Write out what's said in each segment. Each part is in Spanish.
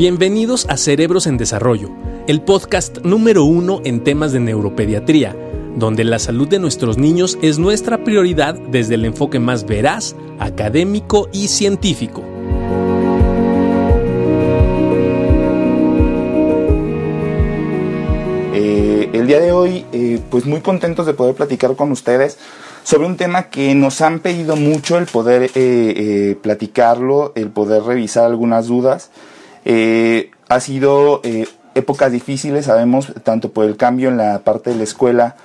Bienvenidos a Cerebros en Desarrollo, el podcast número uno en temas de neuropediatría, donde la salud de nuestros niños es nuestra prioridad desde el enfoque más veraz, académico y científico. Eh, el día de hoy, eh, pues muy contentos de poder platicar con ustedes sobre un tema que nos han pedido mucho el poder eh, platicarlo, el poder revisar algunas dudas. Ha sido épocas difíciles, sabemos, tanto por el cambio en la parte de la escuela,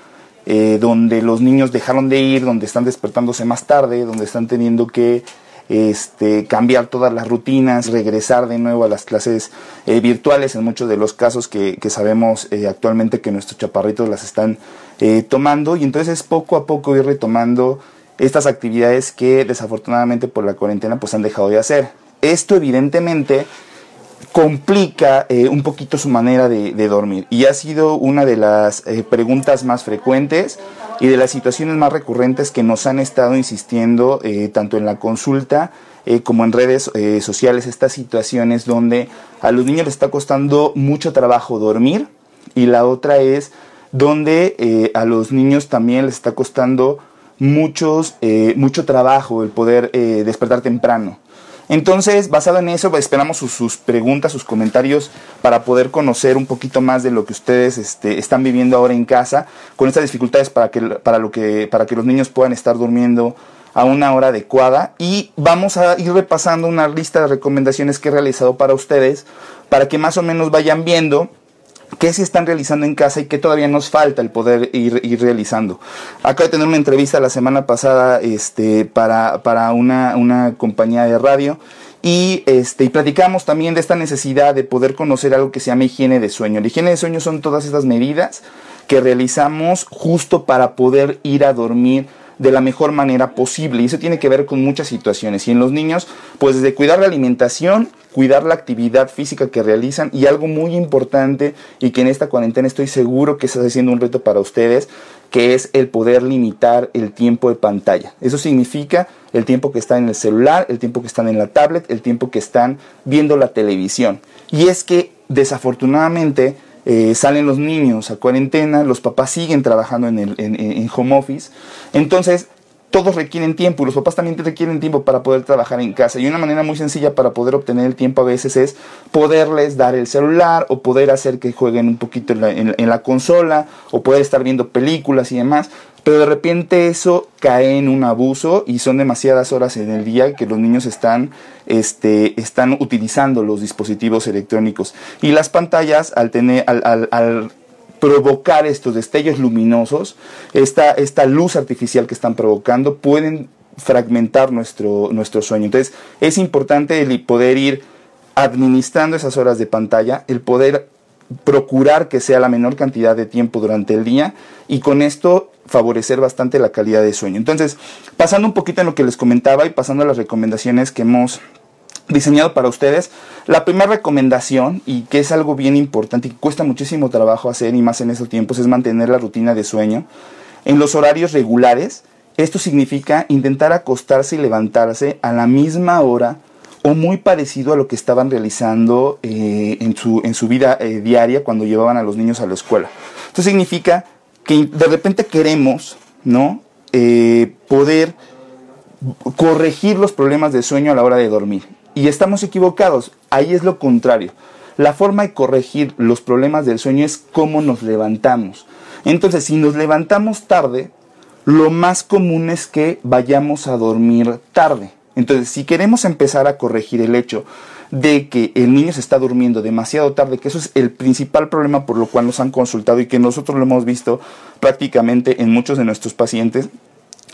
donde los niños dejaron de ir, donde están despertándose más tarde, donde están teniendo que este, cambiar todas las rutinas, regresar de nuevo a las clases eh, virtuales en muchos de los casos que, sabemos eh, actualmente que nuestros chaparritos las están eh, tomando y entonces poco a poco ir retomando estas actividades que desafortunadamente por la cuarentena pues han dejado de hacer. Esto evidentemente complica un poquito su manera de, dormir y ha sido una de las preguntas más frecuentes y de las situaciones más recurrentes que nos han estado insistiendo eh, tanto en la consulta eh, como en redes eh, sociales, estas situaciones donde a los niños les está costando mucho trabajo dormir y la otra es donde a los niños también les está costando muchos, mucho trabajo el poder despertar temprano. Entonces, basado en eso, esperamos sus, preguntas, sus comentarios para poder conocer un poquito más de lo que ustedes este, están viviendo ahora en casa, con estas dificultades para que, para, lo que, para que los niños puedan estar durmiendo a una hora adecuada. Y vamos a ir repasando una lista de recomendaciones que he realizado para ustedes, para que más o menos vayan viendo qué se están realizando en casa y qué todavía nos falta el poder ir, ir realizando. Acabo de tener una entrevista la semana pasada este, para, para una, una compañía de radio y, este, y platicamos también de esta necesidad de poder conocer algo que se llama higiene de sueño. La higiene de sueño son todas estas medidas que realizamos justo para poder ir a dormir de la mejor manera posible. Y eso tiene que ver con muchas situaciones. Y en los niños, pues desde cuidar la alimentación, cuidar la actividad física que realizan y algo muy importante y que en esta cuarentena estoy seguro que está haciendo un reto para ustedes, que es el poder limitar el tiempo de pantalla. Eso significa el tiempo que están en el celular, el tiempo que están en la tablet, el tiempo que están viendo la televisión. Y es que desafortunadamente eh, salen los niños a cuarentena, los papás siguen trabajando en, el, en, home office, entonces todos requieren tiempo y los papás también requieren tiempo para poder trabajar en casa. Y una manera muy sencilla para poder obtener el tiempo a veces es poderles dar el celular o poder hacer que jueguen un poquito en la consola o poder estar viendo películas y demás pero de repente eso cae en un abuso y son demasiadas horas en el día que los niños están, este, están utilizando los dispositivos electrónicos. Y las pantallas, al, tener, al, provocar estos destellos luminosos, esta, esta luz artificial que están provocando, pueden fragmentar nuestro, nuestro sueño. Entonces es importante el poder ir administrando esas horas de pantalla, el poder procurar que sea la menor cantidad de tiempo durante el día y con esto favorecer bastante la calidad de sueño. Entonces, pasando un poquito en lo que les comentaba y pasando a las recomendaciones que hemos diseñado para ustedes, la primera recomendación, y que es algo bien importante y cuesta muchísimo trabajo hacer y más en estos tiempos, es mantener la rutina de sueño en los horarios regulares. Esto significa intentar acostarse y levantarse a la misma hora o muy parecido a lo que estaban realizando eh, en, su, en su vida eh, diaria cuando llevaban a los niños a la escuela. Esto significa que de repente queremos, ¿no? Eh, poder corregir los problemas de sueño a la hora de dormir. Y estamos equivocados. Ahí es lo contrario. La forma de corregir los problemas del sueño es cómo nos levantamos. Entonces, si nos levantamos tarde, lo más común es que vayamos a dormir tarde. Entonces, si queremos empezar a corregir el hecho de que el niño se está durmiendo demasiado tarde, que eso es el principal problema por lo cual nos han consultado y que nosotros lo hemos visto prácticamente en muchos de nuestros pacientes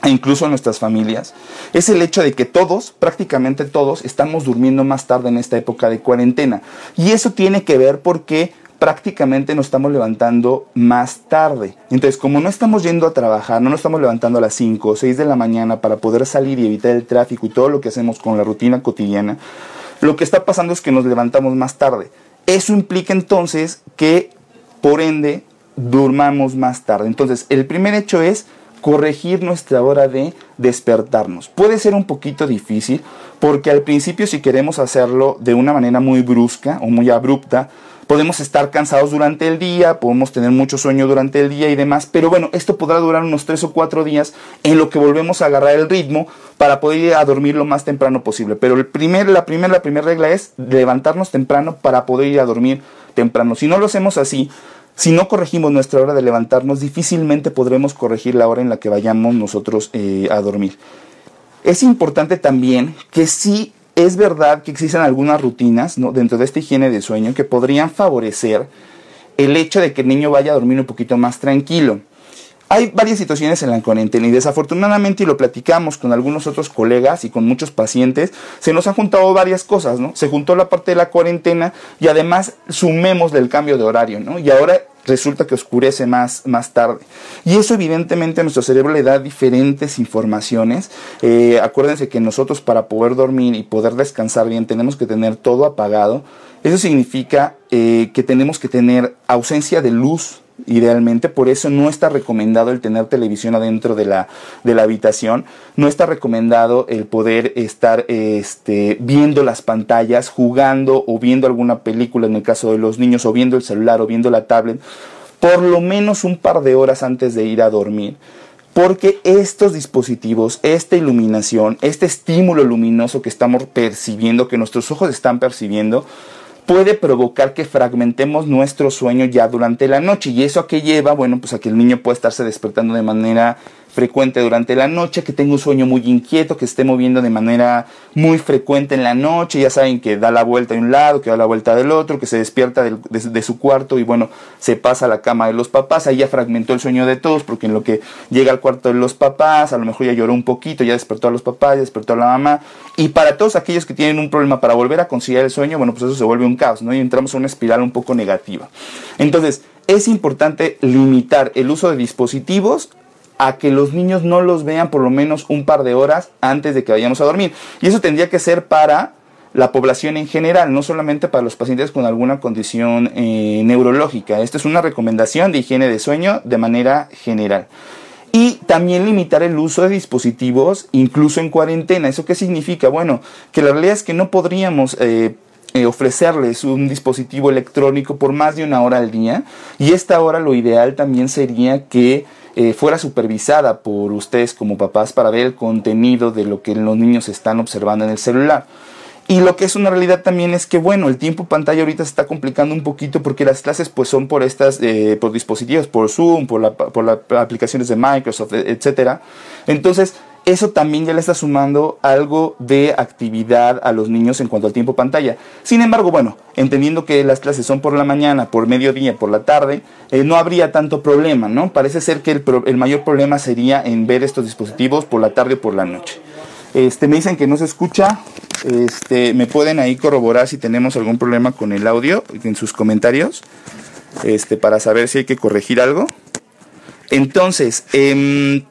e incluso en nuestras familias, es el hecho de que todos, prácticamente todos, estamos durmiendo más tarde en esta época de cuarentena. Y eso tiene que ver porque prácticamente nos estamos levantando más tarde. Entonces, como no estamos yendo a trabajar, no nos estamos levantando a las 5 o 6 de la mañana para poder salir y evitar el tráfico y todo lo que hacemos con la rutina cotidiana, lo que está pasando es que nos levantamos más tarde. Eso implica entonces que, por ende, durmamos más tarde. Entonces, el primer hecho es corregir nuestra hora de despertarnos. Puede ser un poquito difícil porque al principio si queremos hacerlo de una manera muy brusca o muy abrupta, podemos estar cansados durante el día, podemos tener mucho sueño durante el día y demás, pero bueno, esto podrá durar unos 3 o 4 días en lo que volvemos a agarrar el ritmo para poder ir a dormir lo más temprano posible. Pero el primer, la primera la primera regla es levantarnos temprano para poder ir a dormir temprano. Si no lo hacemos así, si no corregimos nuestra hora de levantarnos, difícilmente podremos corregir la hora en la que vayamos nosotros eh, a dormir. Es importante también que si es verdad que existen algunas rutinas dentro de esta higiene de sueño que podrían favorecer el hecho de que el niño vaya a dormir un poquito más tranquilo. Hay varias situaciones en la cuarentena y desafortunadamente, y lo platicamos con algunos otros colegas y con muchos pacientes, se nos han juntado varias cosas, ¿no? Se juntó la parte de la cuarentena y además sumemos del cambio de horario, ¿no? Y ahora resulta que oscurece más, más tarde. Y eso evidentemente a nuestro cerebro le da diferentes informaciones. Eh, acuérdense que nosotros para poder dormir y poder descansar bien tenemos que tener todo apagado. Eso significa eh, que tenemos que tener ausencia de luz idealmente, por eso no está recomendado el tener televisión adentro de la, de la habitación, no está recomendado el poder estar este, viendo las pantallas, jugando o viendo alguna película en el caso de los niños, o viendo el celular o viendo la tablet, por lo menos un par de horas antes de ir a dormir. Porque estos dispositivos, esta iluminación, este estímulo luminoso que estamos percibiendo, que nuestros ojos están percibiendo, puede provocar que fragmentemos nuestro sueño ya durante la noche. ¿Y eso a qué lleva? Bueno, pues a que el niño puede estarse despertando de manera frecuente durante la noche, que tenga un sueño muy inquieto, que esté moviendo de manera muy frecuente en la noche, ya saben que da la vuelta de un lado, que da la vuelta del otro, que se despierta de, su cuarto y bueno, se pasa a la cama de los papás, ahí ya fragmentó el sueño de todos, porque en lo que llega al cuarto de los papás, a lo mejor ya lloró un poquito, ya despertó a los papás, ya despertó a la mamá, y para todos aquellos que tienen un problema para volver a conciliar el sueño, bueno, pues eso se vuelve un caos, ¿no? Y entramos en una espiral un poco negativa. Entonces, es importante limitar el uso de dispositivos a que los niños no los vean por lo menos un par de horas antes de que vayamos a dormir. Y eso tendría que ser para la población en general, no solamente para los pacientes con alguna condición eh, neurológica. Esta es una recomendación de higiene de sueño de manera general. Y también limitar el uso de dispositivos incluso en cuarentena. ¿Eso qué significa? Bueno, que la realidad es que no podríamos... Eh, eh, ofrecerles un dispositivo electrónico por más de una hora al día y esta hora lo ideal también sería que eh, fuera supervisada por ustedes como papás para ver el contenido de lo que los niños están observando en el celular. Y lo que es una realidad también es que, bueno, el tiempo pantalla ahorita se está complicando un poquito porque las clases pues son por estas, eh, por dispositivos, por Zoom, por, por las aplicaciones de Microsoft, etcétera. Entonces, eso también ya le está sumando algo de actividad a los niños en cuanto al tiempo pantalla. Sin embargo, bueno, entendiendo que las clases son por la mañana, por mediodía, por la tarde, eh, no habría tanto problema, ¿no? Parece ser que el, el, mayor problema sería en ver estos dispositivos por la tarde o por la noche. Este, me dicen que no se escucha, este, me pueden ahí corroborar si tenemos algún problema con el audio en sus comentarios, este, para saber si hay que corregir algo. Entonces, eh,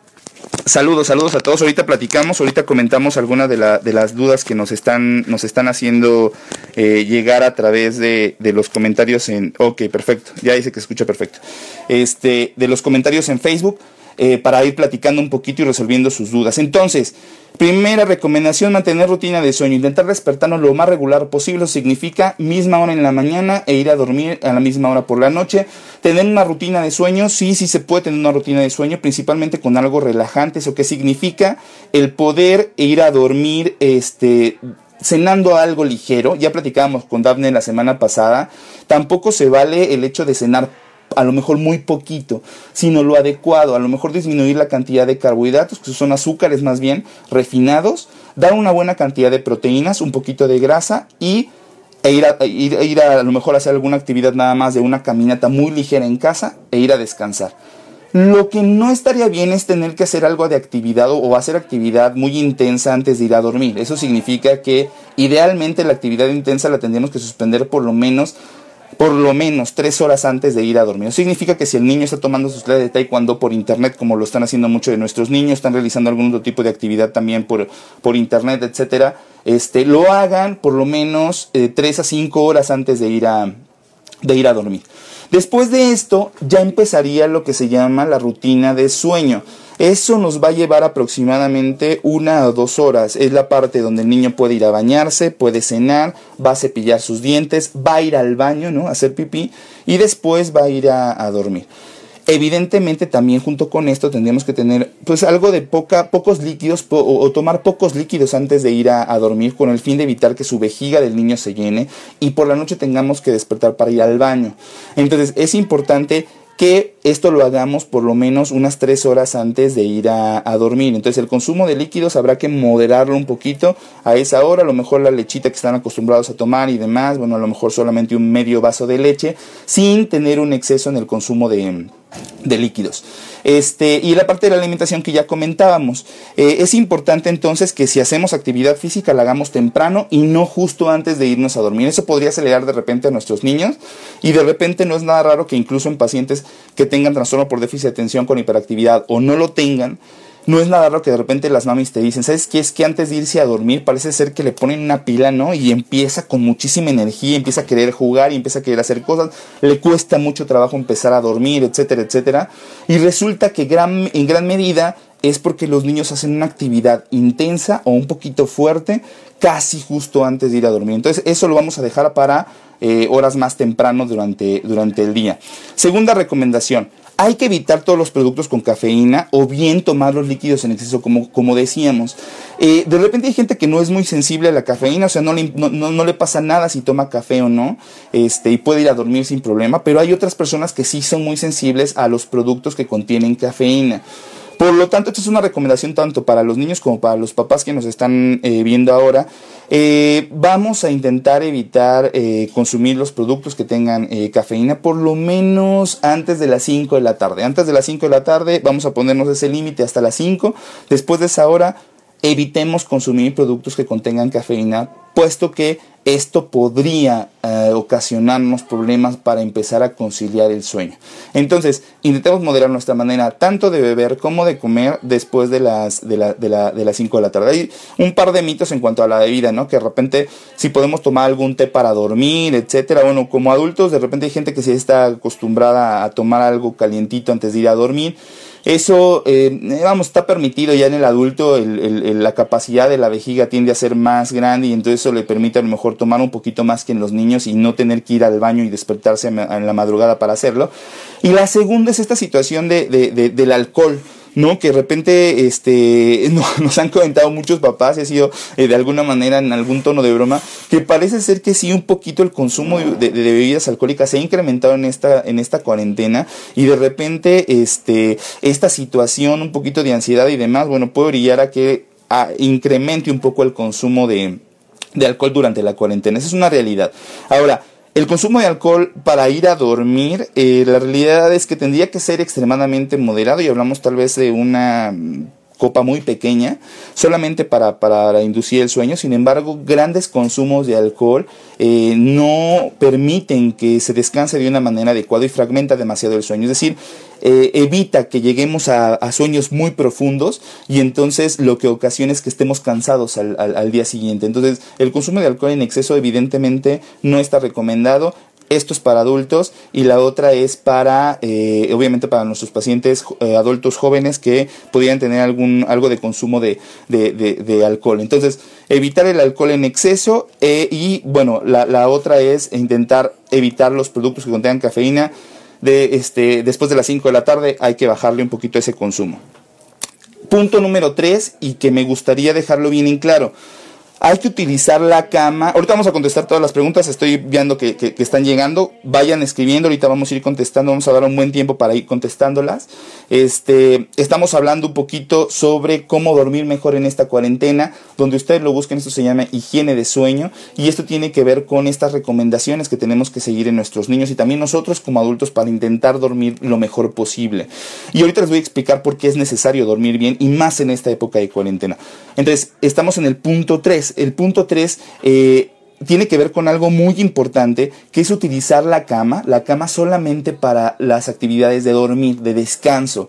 Saludos, saludos a todos. Ahorita platicamos, ahorita comentamos algunas de, las dudas que nos están, nos están haciendo eh, llegar a través de, de, los comentarios en... Ok, perfecto. Ya dice que escucha perfecto. Este, de los comentarios en Facebook. Eh, para ir platicando un poquito y resolviendo sus dudas. Entonces, primera recomendación, mantener rutina de sueño, intentar despertarnos lo más regular posible, significa misma hora en la mañana e ir a dormir a la misma hora por la noche. Tener una rutina de sueño, sí, sí se puede tener una rutina de sueño, principalmente con algo relajante, eso que significa el poder ir a dormir, este cenando algo ligero, ya platicábamos con Daphne la semana pasada, tampoco se vale el hecho de cenar a lo mejor muy poquito, sino lo adecuado, a lo mejor disminuir la cantidad de carbohidratos, que son azúcares más bien refinados, dar una buena cantidad de proteínas, un poquito de grasa y e ir a, ir, a, a lo mejor hacer alguna actividad nada más de una caminata muy ligera en casa e ir a descansar. Lo que no estaría bien es tener que hacer algo de actividad o hacer actividad muy intensa antes de ir a dormir. Eso significa que idealmente la actividad intensa la tendríamos que suspender por lo menos por lo menos tres horas antes de ir a dormir. significa que si el niño está tomando sus clases de taekwondo por internet, como lo están haciendo muchos de nuestros niños, están realizando algún otro tipo de actividad también por, por internet, etcétera, este, lo hagan por lo menos eh, tres a cinco horas antes de ir a, de ir a dormir. Después de esto ya empezaría lo que se llama la rutina de sueño. Eso nos va a llevar aproximadamente una o dos horas. Es la parte donde el niño puede ir a bañarse, puede cenar, va a cepillar sus dientes, va a ir al baño, ¿no? A hacer pipí y después va a ir a, dormir. Evidentemente también junto con esto tendríamos que tener pues algo de poca, pocos líquidos o, tomar pocos líquidos antes de ir a, a, dormir con el fin de evitar que su vejiga del niño se llene y por la noche tengamos que despertar para ir al baño. Entonces es importante que esto lo hagamos por lo menos unas tres horas antes de ir a, dormir. Entonces el consumo de líquidos habrá que moderarlo un poquito a esa hora, a lo mejor la lechita que están acostumbrados a tomar y demás, bueno, a lo mejor solamente un medio vaso de leche, sin tener un exceso en el consumo de, de líquidos. Este, y la parte de la alimentación que ya comentábamos. Eh, es importante entonces que si hacemos actividad física la hagamos temprano y no justo antes de irnos a dormir. Eso podría acelerar de repente a nuestros niños y de repente no es nada raro que incluso en pacientes que tengan trastorno por déficit de atención con hiperactividad o no lo tengan, no es nada raro que de repente las mamis te dicen, ¿sabes qué? Es que antes de irse a dormir parece ser que le ponen una pila, ¿no? Y empieza con muchísima energía, empieza a querer jugar y empieza a querer hacer cosas, le cuesta mucho trabajo empezar a dormir, etcétera, etcétera. Y resulta que gran, en gran medida es porque los niños hacen una actividad intensa o un poquito fuerte casi justo antes de ir a dormir. Entonces eso lo vamos a dejar para eh, horas más temprano durante, durante el día. Segunda recomendación, hay que evitar todos los productos con cafeína o bien tomar los líquidos en exceso, como, como decíamos. Eh, de repente hay gente que no es muy sensible a la cafeína, o sea, no le, no, le pasa nada si toma café o no, este, y puede ir a dormir sin problema, pero hay otras personas que sí son muy sensibles a los productos que contienen cafeína. Por lo tanto, esto es una recomendación tanto para los niños como para los papás que nos están eh, viendo ahora. Eh, vamos a intentar evitar eh, consumir los productos que tengan cafeína por lo menos antes de las 5 de la tarde. Antes de las 5 de la tarde vamos a ponernos ese límite hasta las 5. Después de esa hora evitemos consumir productos que contengan cafeína, puesto que esto podría eh, ocasionarnos problemas para empezar a conciliar el sueño. Entonces, intentemos moderar nuestra manera tanto de beber como de comer después de las, de, la, de, la, de las 5 de la tarde. Hay un par de mitos en cuanto a la bebida, ¿no? Que de repente, si podemos tomar algún té para dormir, etcétera. Bueno, como adultos, de repente hay gente que sí está acostumbrada a tomar algo calientito antes de ir a dormir. Eso, eh, vamos, está permitido ya en el adulto, la capacidad de la vejiga tiende a ser más grande y entonces eso le permite a lo mejor tomar un poquito más que en los niños y no tener que ir al baño y despertarse en la madrugada para hacerlo. Y la segunda es esta situación de, del alcohol. ¿No? Que de repente este, nos han comentado muchos papás, y ha sido eh, de alguna manera en algún tono de broma, que parece ser que sí un poquito el consumo de, bebidas alcohólicas se ha incrementado en esta, en esta cuarentena y de repente este, esta situación, un poquito de ansiedad y demás, bueno, puede brillar a que incremente un poco el consumo de, de alcohol durante la cuarentena. Esa es una realidad. Ahora, el consumo de alcohol para ir a dormir, eh, la realidad es que tendría que ser extremadamente moderado y hablamos tal vez de una copa muy pequeña, solamente para, para inducir el sueño. Sin embargo, grandes consumos de alcohol eh, no permiten que se descanse de una manera adecuada y fragmenta demasiado el sueño. Es decir, eh, evita que lleguemos a, sueños muy profundos y entonces lo que ocasiona es que estemos cansados al, al día siguiente. Entonces, el consumo de alcohol en exceso evidentemente no está recomendado esto es para adultos y la otra es para, eh, obviamente, para nuestros pacientes eh, adultos jóvenes que pudieran tener algún, algo de consumo de, de, alcohol. Entonces, evitar el alcohol en exceso eh, y, bueno, la, la, otra es intentar evitar los productos que contengan cafeína. De, este, después de las 5 de la tarde hay que bajarle un poquito ese consumo. Punto número 3 y que me gustaría dejarlo bien en claro hay que utilizar la cama. Ahorita vamos a contestar todas las preguntas. Estoy viendo que, están llegando. Vayan escribiendo. Ahorita vamos a ir contestando. Vamos a dar un buen tiempo para ir contestándolas. Este, estamos hablando un poquito sobre cómo dormir mejor en esta cuarentena. Donde ustedes lo busquen, esto se llama higiene de sueño. Y esto tiene que ver con estas recomendaciones que tenemos que seguir en nuestros niños y también nosotros como adultos para intentar dormir lo mejor posible. Y ahorita les voy a explicar por qué es necesario dormir bien y más en esta época de cuarentena. Entonces, estamos en el punto 3 el punto 3 eh, tiene que ver con algo muy importante, que es utilizar la cama, la cama solamente para las actividades de dormir, de descanso.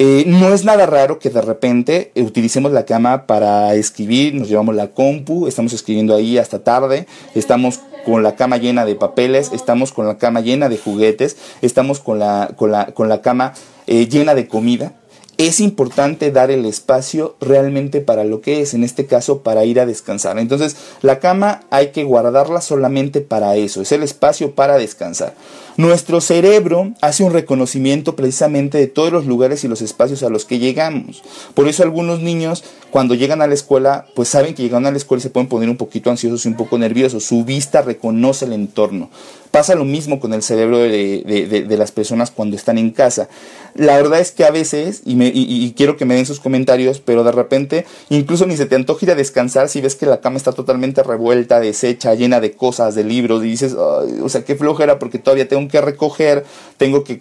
Eh, no es nada raro que de repente utilicemos la cama para escribir, nos llevamos la compu, estamos escribiendo ahí hasta tarde, estamos con la cama llena de papeles, estamos con la cama llena de juguetes, estamos con la, con la, con la cama eh, llena de comida es importante dar el espacio realmente para lo que es, en este caso para ir a descansar. Entonces, la cama hay que guardarla solamente para eso, es el espacio para descansar. Nuestro cerebro hace un reconocimiento precisamente de todos los lugares y los espacios a los que llegamos. Por eso algunos niños cuando llegan a la escuela, pues saben que llegan a la escuela y se pueden poner un poquito ansiosos y un poco nerviosos. Su vista reconoce el entorno. Pasa lo mismo con el cerebro de, las personas cuando están en casa. La verdad es que a veces, y, me, y, quiero que me den sus comentarios, pero de repente incluso ni se te antoja ir a descansar si ves que la cama está totalmente revuelta, deshecha, llena de cosas, de libros, y dices, o sea, qué flojera porque todavía tengo que recoger, tengo que,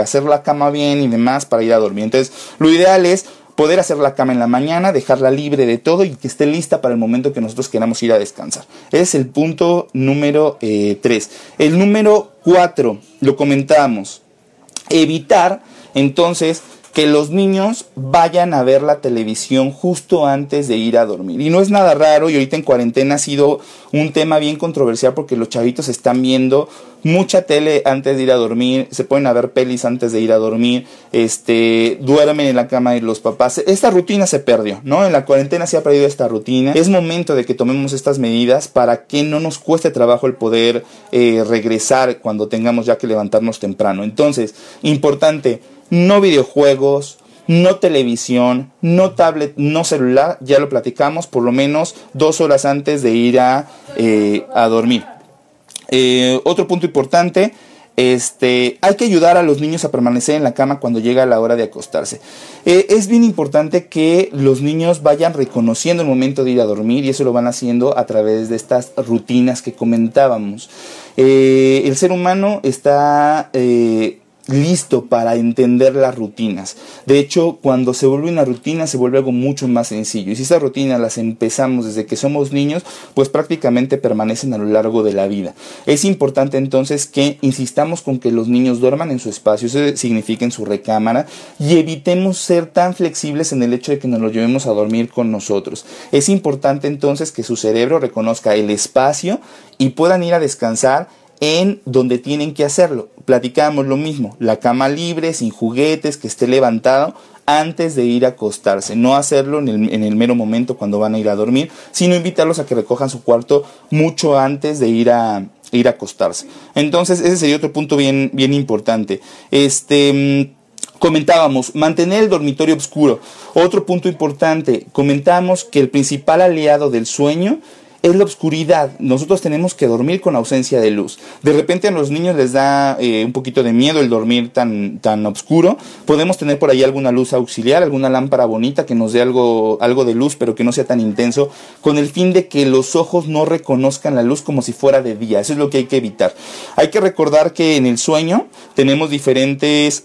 hacer la cama bien y demás para ir a dormir. Entonces, lo ideal es poder hacer la cama en la mañana, dejarla libre de todo y que esté lista para el momento que nosotros queramos ir a descansar. Ese es el punto número 3. Eh, el número 4, lo comentábamos, evitar entonces que los niños vayan a ver la televisión justo antes de ir a dormir. Y no es nada raro y ahorita en cuarentena ha sido un tema bien controversial porque los chavitos están viendo mucha tele antes de ir a dormir, se pueden a ver pelis antes de ir a dormir, este, duermen en la cama de los papás. Esta rutina se perdió, ¿no? En la cuarentena se ha perdido esta rutina. Es momento de que tomemos estas medidas para que no nos cueste trabajo el poder eh, regresar cuando tengamos ya que levantarnos temprano. Entonces, importante, no videojuegos, no televisión, no tablet, no celular, ya lo platicamos, por lo menos dos horas antes de ir a, eh, dormir. Eh, otro punto importante, este, hay que ayudar a los niños a permanecer en la cama cuando llega la hora de acostarse. Eh, es bien importante que los niños vayan reconociendo el momento de ir a dormir y eso lo van haciendo a través de estas rutinas que comentábamos. el ser humano está listo para entender las rutinas. De hecho, cuando se vuelve una rutina se vuelve algo mucho más sencillo. Y si esas rutinas las empezamos desde que somos niños, pues prácticamente permanecen a lo largo de la vida. Es importante entonces que insistamos con que los niños duerman en su espacio, eso significa en su recámara, y evitemos ser tan flexibles en el hecho de que nos lo llevemos a dormir con nosotros. Es importante entonces que su cerebro reconozca el espacio y puedan ir a descansar en donde tienen que hacerlo. Platicamos lo mismo, la cama libre, sin juguetes, que esté levantado antes de ir a acostarse, no hacerlo en el, mero momento cuando van a ir a dormir, sino invitarlos a que recojan su cuarto mucho antes de ir a, ir a acostarse. Entonces, ese sería otro punto bien, bien importante. Este mm, comentábamos, mantener el dormitorio oscuro. Otro punto importante, comentamos que el principal aliado del sueño es la oscuridad. Nosotros tenemos que dormir con ausencia de luz. De repente a los niños les da eh, un poquito de miedo el dormir tan, tan oscuro. Podemos tener por ahí alguna luz auxiliar, alguna lámpara bonita que nos dé algo, algo de luz, pero que no sea tan intenso, con el fin de que los ojos no reconozcan la luz como si fuera de día. Eso es lo que hay que evitar. Hay que recordar que en el sueño tenemos diferentes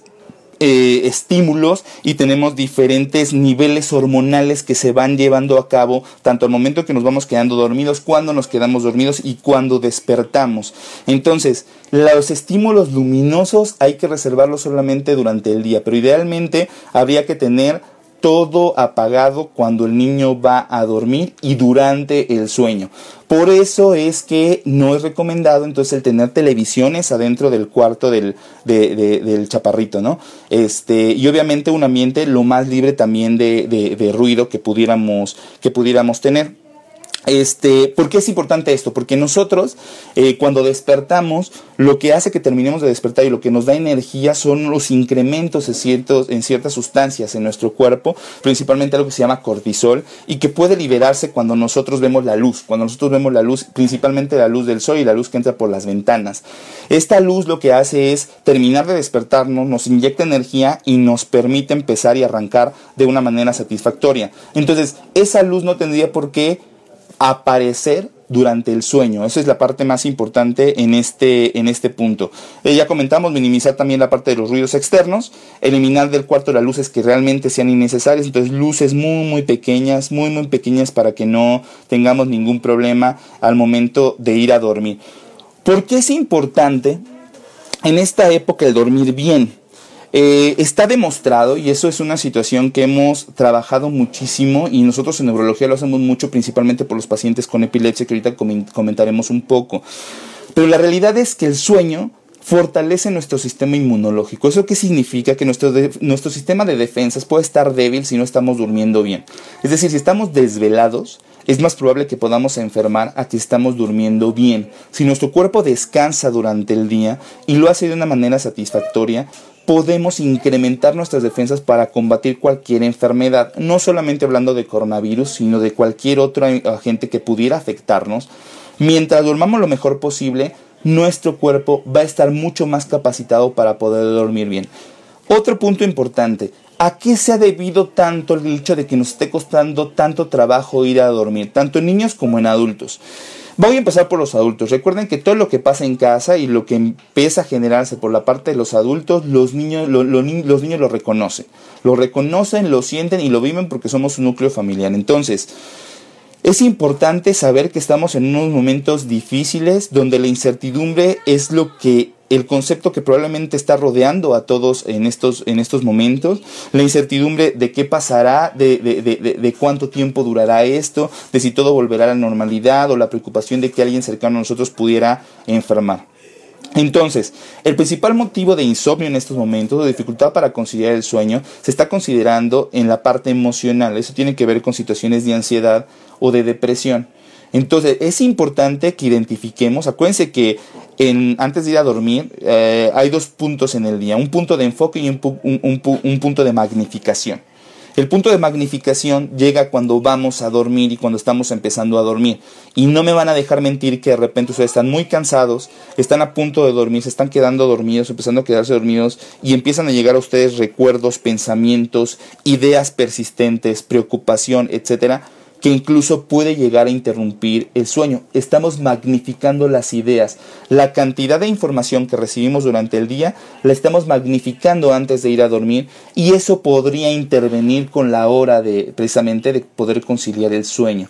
eh, estímulos y tenemos diferentes niveles hormonales que se van llevando a cabo tanto al momento que nos vamos quedando dormidos, cuando nos quedamos dormidos y cuando despertamos. Entonces, los estímulos luminosos hay que reservarlos solamente durante el día, pero idealmente habría que tener todo apagado cuando el niño va a dormir y durante el sueño. Por eso es que no es recomendado entonces el tener televisiones adentro del cuarto del, del chaparrito, ¿no? Este, y obviamente un ambiente lo más libre también de, de ruido que pudiéramos, que pudiéramos tener. Este, ¿Por qué es importante esto? Porque nosotros eh, cuando despertamos, lo que hace que terminemos de despertar y lo que nos da energía son los incrementos en, ciertos, en ciertas sustancias en nuestro cuerpo, principalmente algo que se llama cortisol y que puede liberarse cuando nosotros vemos la luz, cuando nosotros vemos la luz, principalmente la luz del sol y la luz que entra por las ventanas. Esta luz lo que hace es terminar de despertarnos, nos inyecta energía y nos permite empezar y arrancar de una manera satisfactoria. Entonces, esa luz no tendría por qué aparecer durante el sueño. Esa es la parte más importante en este, en este punto. Eh, ya comentamos, minimizar también la parte de los ruidos externos, eliminar del cuarto las luces que realmente sean innecesarias, entonces luces muy, muy pequeñas, muy, muy pequeñas para que no tengamos ningún problema al momento de ir a dormir. ¿Por qué es importante en esta época el dormir bien? Eh, está demostrado, y eso es una situación que hemos trabajado muchísimo, y nosotros en neurología lo hacemos mucho, principalmente por los pacientes con epilepsia, que ahorita comentaremos un poco. Pero la realidad es que el sueño fortalece nuestro sistema inmunológico. ¿Eso qué significa? Que nuestro, nuestro sistema de defensas puede estar débil si no estamos durmiendo bien. Es decir, si estamos desvelados, es más probable que podamos enfermar a que estamos durmiendo bien. Si nuestro cuerpo descansa durante el día y lo hace de una manera satisfactoria, podemos incrementar nuestras defensas para combatir cualquier enfermedad, no solamente hablando de coronavirus, sino de cualquier otro agente que pudiera afectarnos. Mientras durmamos lo mejor posible, nuestro cuerpo va a estar mucho más capacitado para poder dormir bien. Otro punto importante, ¿a qué se ha debido tanto el hecho de que nos esté costando tanto trabajo ir a dormir, tanto en niños como en adultos? Voy a empezar por los adultos. Recuerden que todo lo que pasa en casa y lo que empieza a generarse por la parte de los adultos, los niños lo, los niños lo reconocen. Lo reconocen, lo sienten y lo viven porque somos un núcleo familiar. Entonces, es importante saber que estamos en unos momentos difíciles donde la incertidumbre es lo que el concepto que probablemente está rodeando a todos en estos, en estos momentos, la incertidumbre de qué pasará, de, de, de, de, cuánto tiempo durará esto, de si todo volverá a la normalidad o la preocupación de que alguien cercano a nosotros pudiera enfermar. Entonces, el principal motivo de insomnio en estos momentos, de dificultad para conciliar el sueño, se está considerando en la parte emocional. Eso tiene que ver con situaciones de ansiedad o de depresión. Entonces, es importante que identifiquemos, acuérdense que en, antes de ir a dormir eh, hay dos puntos en el día, un punto de enfoque y un, un punto de magnificación. El punto de magnificación llega cuando vamos a dormir y cuando estamos empezando a dormir. Y no me van a dejar mentir que de repente ustedes están muy cansados, están a punto de dormir, se están quedando dormidos, empezando a quedarse dormidos y empiezan a llegar a ustedes recuerdos, pensamientos, ideas persistentes, preocupación, etcétera que incluso puede llegar a interrumpir el sueño. Estamos magnificando las ideas. La cantidad de información que recibimos durante el día la estamos magnificando antes de ir a dormir y eso podría intervenir con la hora de precisamente de poder conciliar el sueño.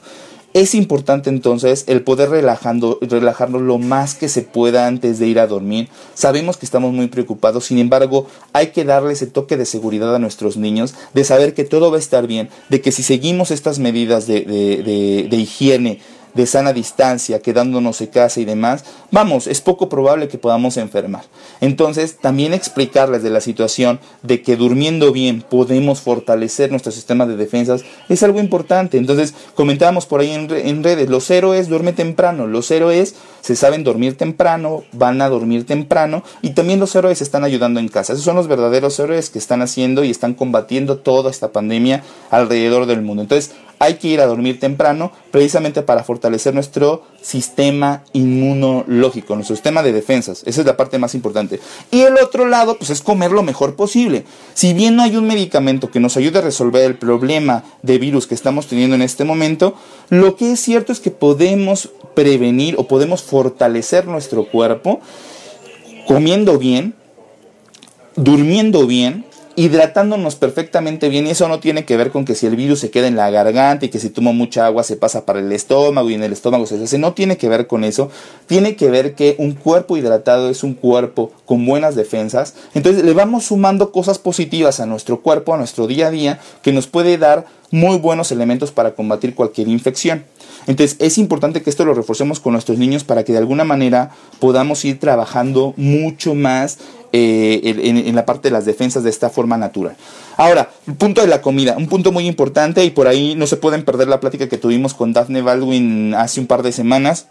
Es importante entonces el poder relajando, relajarnos lo más que se pueda antes de ir a dormir. Sabemos que estamos muy preocupados, sin embargo, hay que darle ese toque de seguridad a nuestros niños, de saber que todo va a estar bien, de que si seguimos estas medidas de, de, de, de higiene, de sana distancia, quedándonos en casa y demás, vamos, es poco probable que podamos enfermar. Entonces, también explicarles de la situación de que durmiendo bien podemos fortalecer nuestro sistema de defensas es algo importante. Entonces, comentábamos por ahí en, redes, los héroes duermen temprano, los héroes se saben dormir temprano, van a dormir temprano y también los héroes están ayudando en casa. Esos son los verdaderos héroes que están haciendo y están combatiendo toda esta pandemia alrededor del mundo. Entonces, hay que ir a dormir temprano precisamente para fortalecer nuestro sistema inmunológico, nuestro sistema de defensas. Esa es la parte más importante. Y el otro lado, pues es comer lo mejor posible. Si bien no hay un medicamento que nos ayude a resolver el problema de virus que estamos teniendo en este momento, lo que es cierto es que podemos prevenir o podemos fortalecer nuestro cuerpo comiendo bien, durmiendo bien, hidratándonos perfectamente bien y eso no tiene que ver con que si el virus se queda en la garganta y que si tomo mucha agua se pasa para el estómago y en el estómago se hace, no tiene que ver con eso, tiene que ver que un cuerpo hidratado es un cuerpo con buenas defensas, entonces le vamos sumando cosas positivas a nuestro cuerpo, a nuestro día a día, que nos puede dar muy buenos elementos para combatir cualquier infección. Entonces es importante que esto lo reforcemos con nuestros niños para que de alguna manera podamos ir trabajando mucho más eh, en, la parte de las defensas de esta forma natural. Ahora, el punto de la comida, un punto muy importante y por ahí no se pueden perder la plática que tuvimos con Daphne Baldwin hace un par de semanas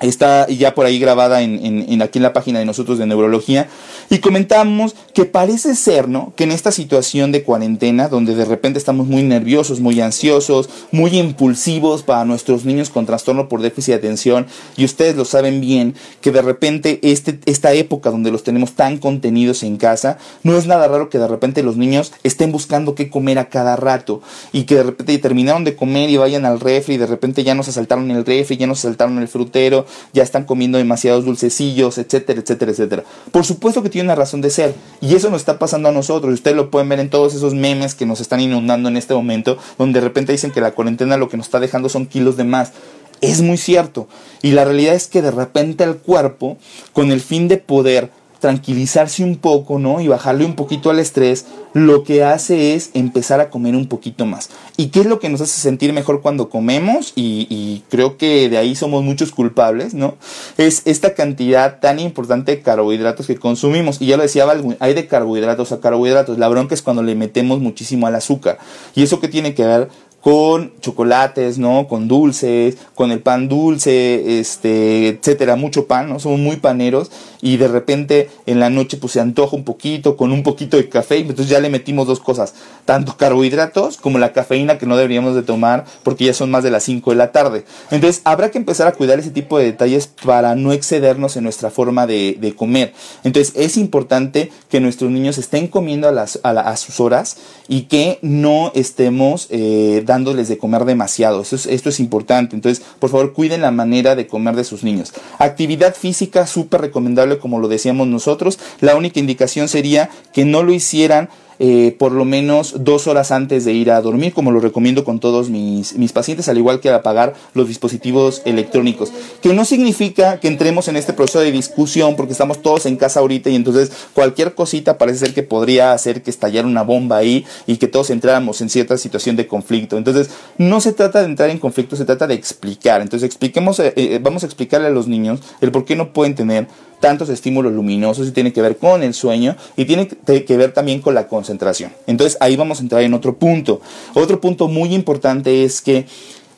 está ya por ahí grabada en, aquí en la página de nosotros de neurología. Y comentamos que parece ser no que en esta situación de cuarentena donde de repente estamos muy nerviosos muy ansiosos muy impulsivos para nuestros niños con trastorno por déficit de atención y ustedes lo saben bien que de repente este, esta época donde los tenemos tan contenidos en casa no es nada raro que de repente los niños estén buscando qué comer a cada rato y que de repente terminaron de comer y vayan al refri y de repente ya nos asaltaron el refri ya nos asaltaron el frutero ya están comiendo demasiados dulcecillos, etcétera, etcétera, etcétera. Por supuesto que tiene una razón de ser y eso nos está pasando a nosotros. Ustedes lo pueden ver en todos esos memes que nos están inundando en este momento, donde de repente dicen que la cuarentena lo que nos está dejando son kilos de más. Es muy cierto. Y la realidad es que de repente el cuerpo, con el fin de poder tranquilizarse un poco, ¿no? Y bajarle un poquito al estrés, lo que hace es empezar a comer un poquito más. ¿Y qué es lo que nos hace sentir mejor cuando comemos? Y, creo que de ahí somos muchos culpables, ¿no? Es esta cantidad tan importante de carbohidratos que consumimos. Y ya lo decía, hay de carbohidratos a carbohidratos. La bronca es cuando le metemos muchísimo al azúcar. ¿Y eso qué tiene que ver? Con chocolates, ¿no? Con dulces, con el pan dulce, este, etcétera, mucho pan, ¿no? Somos muy paneros y de repente en la noche pues se antoja un poquito con un poquito de café entonces ya le metimos dos cosas, tanto carbohidratos como la cafeína que no deberíamos de tomar porque ya son más de las 5 de la tarde. Entonces habrá que empezar a cuidar ese tipo de detalles para no excedernos en nuestra forma de, comer. Entonces es importante que nuestros niños estén comiendo a, las, a, sus horas y que no estemos eh, dándoles de comer demasiado. Esto es, esto es importante. Entonces, por favor, cuiden la manera de comer de sus niños. Actividad física súper recomendable como lo decíamos nosotros. La única indicación sería que no lo hicieran eh, por lo menos dos horas antes de ir a dormir, como lo recomiendo con todos mis, mis pacientes, al igual que apagar los dispositivos electrónicos. Que no significa que entremos en este proceso de discusión porque estamos todos en casa ahorita y entonces cualquier cosita parece ser que podría hacer que estallara una bomba ahí y que todos entráramos en cierta situación de conflicto. Entonces, no se trata de entrar en conflicto, se trata de explicar. Entonces, expliquemos, eh, eh, vamos a explicarle a los niños el por qué no pueden tener tantos estímulos luminosos y tiene que ver con el sueño y tiene que ver también con la concentración. Entonces ahí vamos a entrar en otro punto. Otro punto muy importante es que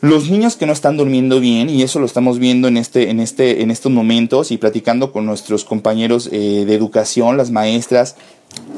los niños que no están durmiendo bien, y eso lo estamos viendo en, este, en, este, en estos momentos y platicando con nuestros compañeros eh, de educación, las maestras,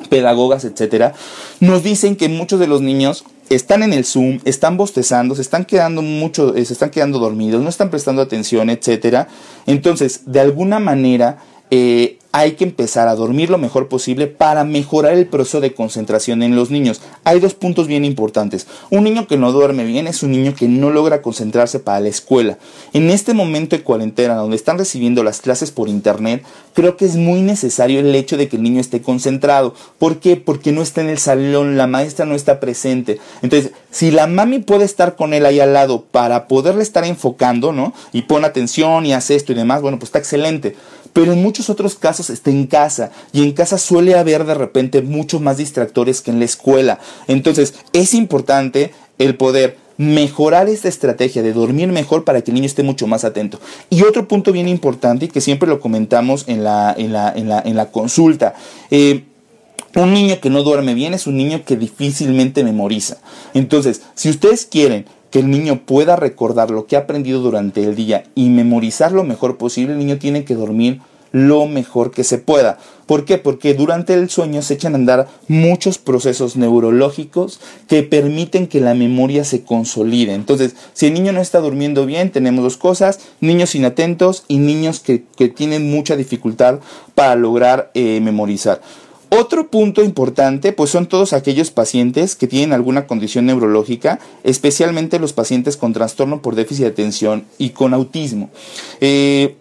pedagogas, etcétera, nos dicen que muchos de los niños están en el Zoom, están bostezando, se están quedando mucho, eh, se están quedando dormidos, no están prestando atención, etcétera. Entonces, de alguna manera, eh, hay que empezar a dormir lo mejor posible para mejorar el proceso de concentración en los niños. Hay dos puntos bien importantes. Un niño que no duerme bien es un niño que no logra concentrarse para la escuela. En este momento de cuarentena, donde están recibiendo las clases por internet, creo que es muy necesario el hecho de que el niño esté concentrado. ¿Por qué? Porque no está en el salón, la maestra no está presente. Entonces, si la mami puede estar con él ahí al lado para poderle estar enfocando, ¿no? Y pone atención y hace esto y demás, bueno, pues está excelente pero en muchos otros casos está en casa y en casa suele haber de repente muchos más distractores que en la escuela. Entonces es importante el poder mejorar esta estrategia de dormir mejor para que el niño esté mucho más atento. Y otro punto bien importante y que siempre lo comentamos en la, en la, en la, en la consulta. Eh, un niño que no duerme bien es un niño que difícilmente memoriza. Entonces, si ustedes quieren que el niño pueda recordar lo que ha aprendido durante el día y memorizar lo mejor posible, el niño tiene que dormir lo mejor que se pueda. ¿Por qué? Porque durante el sueño se echan a andar muchos procesos neurológicos que permiten que la memoria se consolide. Entonces, si el niño no está durmiendo bien, tenemos dos cosas, niños inatentos y niños que, tienen mucha dificultad para lograr eh, memorizar. Otro punto importante, pues son todos aquellos pacientes que tienen alguna condición neurológica, especialmente los pacientes con trastorno por déficit de atención y con autismo. Eh,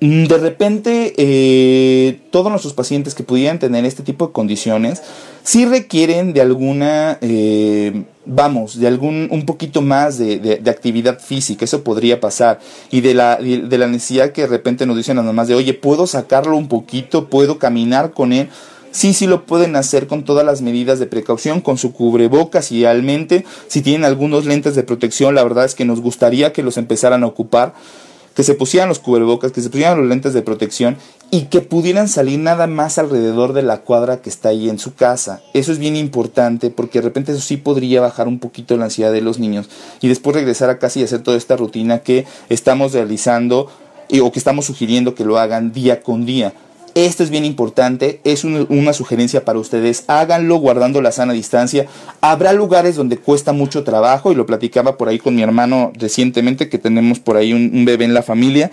de repente, eh, todos nuestros pacientes que pudieran tener este tipo de condiciones, sí requieren de alguna, eh, vamos, de algún, un poquito más de, actividad física, eso podría pasar, y de la, de la necesidad que de repente nos dicen las mamás de, oye, ¿puedo sacarlo un poquito? ¿Puedo caminar con él? sí, sí lo pueden hacer con todas las medidas de precaución, con su cubrebocas idealmente. Si tienen algunos lentes de protección, la verdad es que nos gustaría que los empezaran a ocupar que se pusieran los cubrebocas, que se pusieran los lentes de protección y que pudieran salir nada más alrededor de la cuadra que está ahí en su casa. Eso es bien importante porque de repente eso sí podría bajar un poquito la ansiedad de los niños y después regresar a casa y hacer toda esta rutina que estamos realizando o que estamos sugiriendo que lo hagan día con día. Esto es bien importante, es una, sugerencia para ustedes. Háganlo guardando la sana distancia. Habrá lugares donde cuesta mucho trabajo y lo platicaba por ahí con mi hermano recientemente que tenemos por ahí un bebé en la familia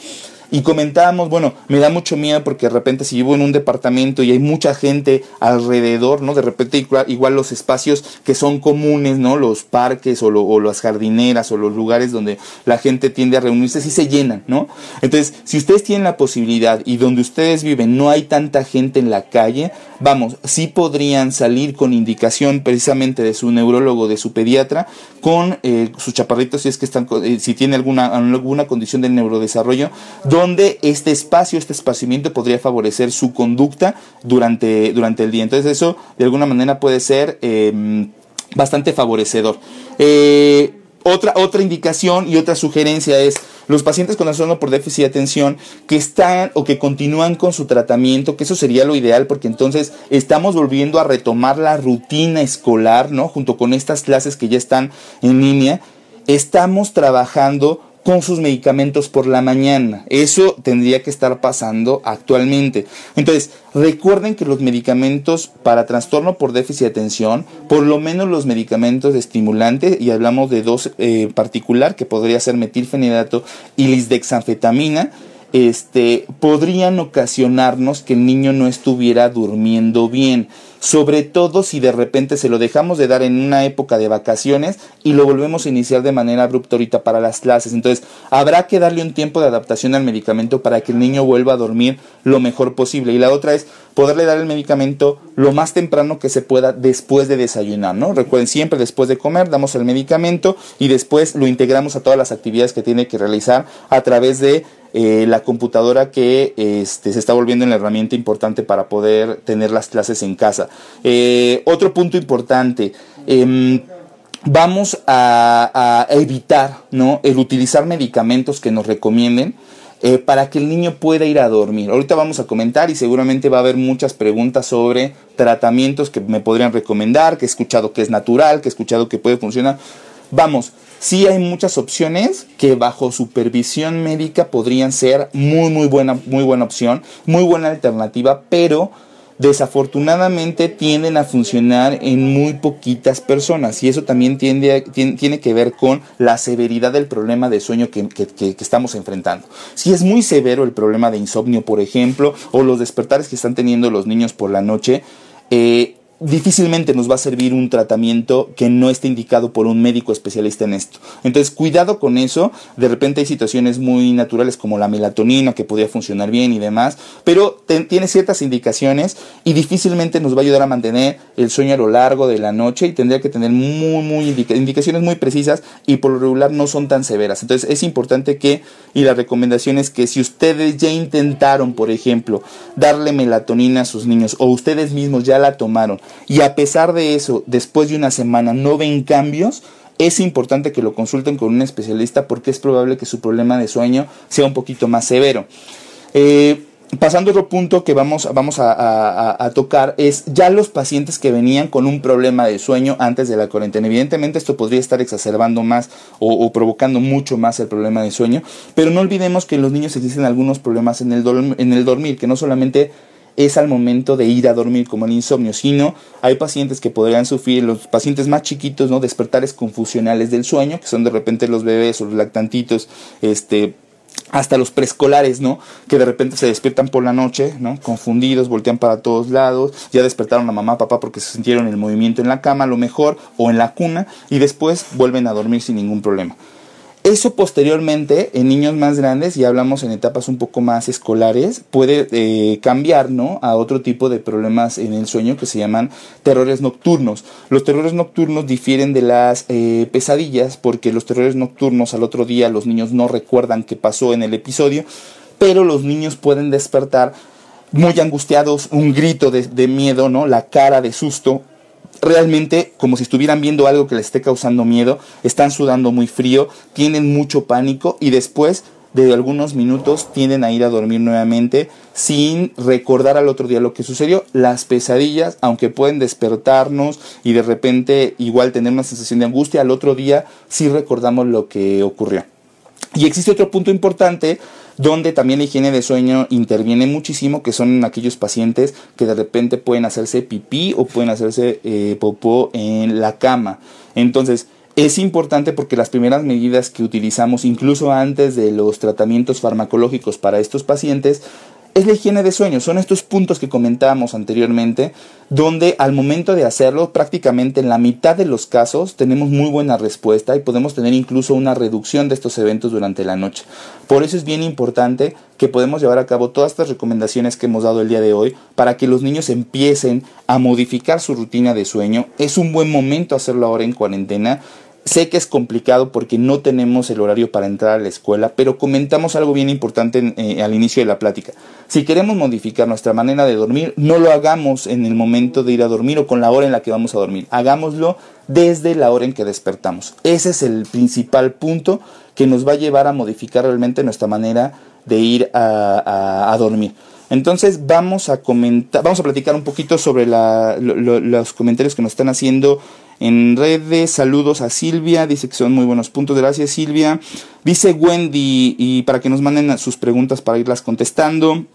y comentábamos, bueno, me da mucho miedo porque de repente si vivo en un departamento y hay mucha gente alrededor, ¿no? De repente igual, los espacios que son comunes, ¿no? Los parques o, o, las jardineras o los lugares donde la gente tiende a reunirse, sí se llenan, ¿no? Entonces, si ustedes tienen la posibilidad y donde ustedes viven no hay tanta gente en la calle, vamos, sí podrían salir con indicación precisamente de su neurólogo, de su pediatra, con eh, sus chaparritos si es que están, eh, si tiene alguna, alguna condición del neurodesarrollo, donde este espacio, este espaciamiento podría favorecer su conducta durante, durante el día. Entonces eso de alguna manera puede ser em, bastante favorecedor. Eh, otra, otra indicación y otra sugerencia es los pacientes con trastorno por déficit de atención que están o que continúan con su tratamiento, que eso sería lo ideal porque entonces estamos volviendo a retomar la rutina escolar, ¿no? Junto con estas clases que ya están en línea, estamos trabajando con sus medicamentos por la mañana. Eso tendría que estar pasando actualmente. Entonces, recuerden que los medicamentos para trastorno por déficit de atención, por lo menos los medicamentos estimulantes, y hablamos de dos eh, particular, que podría ser metilfenidato y lisdexanfetamina, este, podrían ocasionarnos que el niño no estuviera durmiendo bien sobre todo si de repente se lo dejamos de dar en una época de vacaciones y lo volvemos a iniciar de manera abrupta ahorita para las clases. Entonces, habrá que darle un tiempo de adaptación al medicamento para que el niño vuelva a dormir lo mejor posible. Y la otra es poderle dar el medicamento lo más temprano que se pueda después de desayunar, ¿no? Recuerden, siempre después de comer damos el medicamento y después lo integramos a todas las actividades que tiene que realizar a través de eh, la computadora que este, se está volviendo en la herramienta importante para poder tener las clases en casa. Eh, otro punto importante. Em, vamos a, evitar ¿no? el utilizar medicamentos que nos recomienden eh, para que el niño pueda ir a dormir. Ahorita vamos a comentar y seguramente va a haber muchas preguntas sobre tratamientos que me podrían recomendar, que he escuchado que es natural, que he escuchado que puede funcionar. Vamos, sí hay muchas opciones que bajo supervisión médica podrían ser muy muy buena muy buena opción, muy buena alternativa, pero desafortunadamente tienden a funcionar en muy poquitas personas y eso también tiene, que ver con la severidad del problema de sueño que, que, estamos enfrentando. Si es muy severo el problema de insomnio, por ejemplo, o los despertares que están teniendo los niños por la noche, eh, difícilmente nos va a servir un tratamiento que no esté indicado por un médico especialista en esto. Entonces, cuidado con eso. De repente hay situaciones muy naturales como la melatonina que podría funcionar bien y demás, pero tiene ciertas indicaciones y difícilmente nos va a ayudar a mantener el sueño a lo largo de la noche y tendría que tener muy, muy indicaciones muy precisas y por lo regular no son tan severas. Entonces, es importante que, y la recomendación es que si ustedes ya intentaron, por ejemplo, darle melatonina a sus niños o ustedes mismos ya la tomaron, y a pesar de eso, después de una semana no ven cambios, es importante que lo consulten con un especialista porque es probable que su problema de sueño sea un poquito más severo. Eh, pasando a otro punto que vamos, vamos a, tocar es ya los pacientes que venían con un problema de sueño antes de la cuarentena. Evidentemente esto podría estar exacerbando más o, provocando mucho más el problema de sueño, pero no olvidemos que en los niños existen algunos problemas en el, en el dormir, que no solamente es al momento de ir a dormir como el insomnio, sino hay pacientes que podrían sufrir, los pacientes más chiquitos, ¿no? Despertares confusionales del sueño, que son de repente los bebés o los lactantitos, este, hasta los preescolares, ¿no? Que de repente se despiertan por la noche, ¿no? Confundidos, voltean para todos lados, ya despertaron a mamá, papá porque se sintieron el movimiento en la cama, a lo mejor, o en la cuna, y después vuelven a dormir sin ningún problema. Eso posteriormente, en niños más grandes, y hablamos en etapas un poco más escolares, puede eh, cambiar ¿no? a otro tipo de problemas en el sueño que se llaman terrores nocturnos. Los terrores nocturnos difieren de las eh, pesadillas porque los terrores nocturnos al otro día los niños no recuerdan qué pasó en el episodio, pero los niños pueden despertar muy angustiados, un grito de, de miedo, ¿no? la cara de susto, realmente como si estuvieran viendo algo que les esté causando miedo, están sudando muy frío, tienen mucho pánico y después de algunos minutos tienden a ir a dormir nuevamente sin recordar al otro día lo que sucedió. Las pesadillas, aunque pueden despertarnos y de repente igual tener una sensación de angustia, al otro día sí recordamos lo que ocurrió. Y existe otro punto importante donde también la higiene de sueño interviene muchísimo, que son aquellos pacientes que de repente pueden hacerse pipí o pueden hacerse eh, popó en la cama. Entonces, es importante porque las primeras medidas que utilizamos, incluso antes de los tratamientos farmacológicos para estos pacientes, es la higiene de sueño. Son estos puntos que comentábamos anteriormente, donde al momento de hacerlo, prácticamente en la mitad de los casos tenemos muy buena respuesta y podemos tener incluso una reducción de estos eventos durante la noche. Por eso es bien importante que podemos llevar a cabo todas estas recomendaciones que hemos dado el día de hoy para que los niños empiecen a modificar su rutina de sueño. Es un buen momento hacerlo ahora en cuarentena Sé que es complicado porque no tenemos el horario para entrar a la escuela, pero comentamos algo bien importante eh, al inicio de la plática. Si queremos modificar nuestra manera de dormir, no lo hagamos en el momento de ir a dormir o con la hora en la que vamos a dormir. Hagámoslo desde la hora en que despertamos. Ese es el principal punto que nos va a llevar a modificar realmente nuestra manera de ir a, dormir. Entonces vamos a comentar, vamos a platicar un poquito sobre los comentarios que nos están haciendo en redes. Saludos a Silvia, dice que son muy buenos puntos. Gracias Silvia. Dice Wendy y para que nos manden sus preguntas para irlas contestando.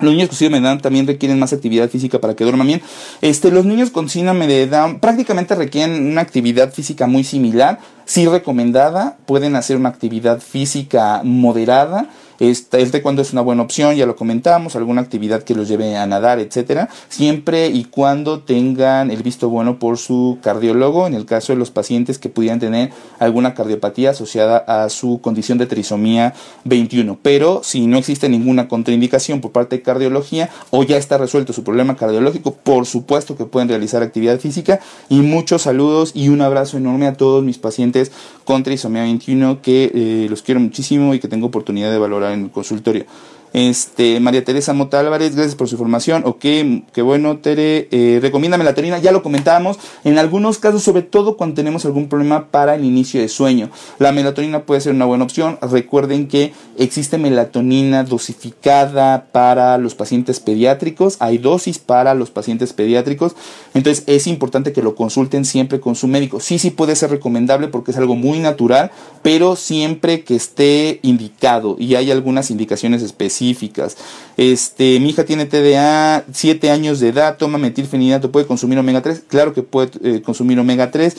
Los niños con síndrome de Down también requieren más actividad física para que duerman bien. Este, los niños con síndrome de Down prácticamente requieren una actividad física muy similar, sí recomendada. Pueden hacer una actividad física moderada este, el taekwondo es una buena opción, ya lo comentamos, alguna actividad que los lleve a nadar, etcétera, siempre y cuando tengan el visto bueno por su cardiólogo, en el caso de los pacientes que pudieran tener alguna cardiopatía asociada a su condición de trisomía 21. Pero si no existe ninguna contraindicación por parte de cardiología o ya está resuelto su problema cardiológico, por supuesto que pueden realizar actividad física y muchos saludos y un abrazo enorme a todos mis pacientes con trisomía 21 que eh, los quiero muchísimo y que tengo oportunidad de valorar en el consultorio. Este, María Teresa Mota Álvarez, gracias por su información. Ok, qué bueno, Tere. Eh, recomienda melatonina, ya lo comentábamos. En algunos casos, sobre todo cuando tenemos algún problema para el inicio de sueño, la melatonina puede ser una buena opción. Recuerden que existe melatonina dosificada para los pacientes pediátricos. Hay dosis para los pacientes pediátricos. Entonces es importante que lo consulten siempre con su médico. Sí, sí puede ser recomendable porque es algo muy natural, pero siempre que esté indicado y hay algunas indicaciones específicas específicas. Este, mi hija tiene TDA, 7 años de edad, toma metilfenidato, ¿puede consumir omega 3? Claro que puede eh, consumir omega 3.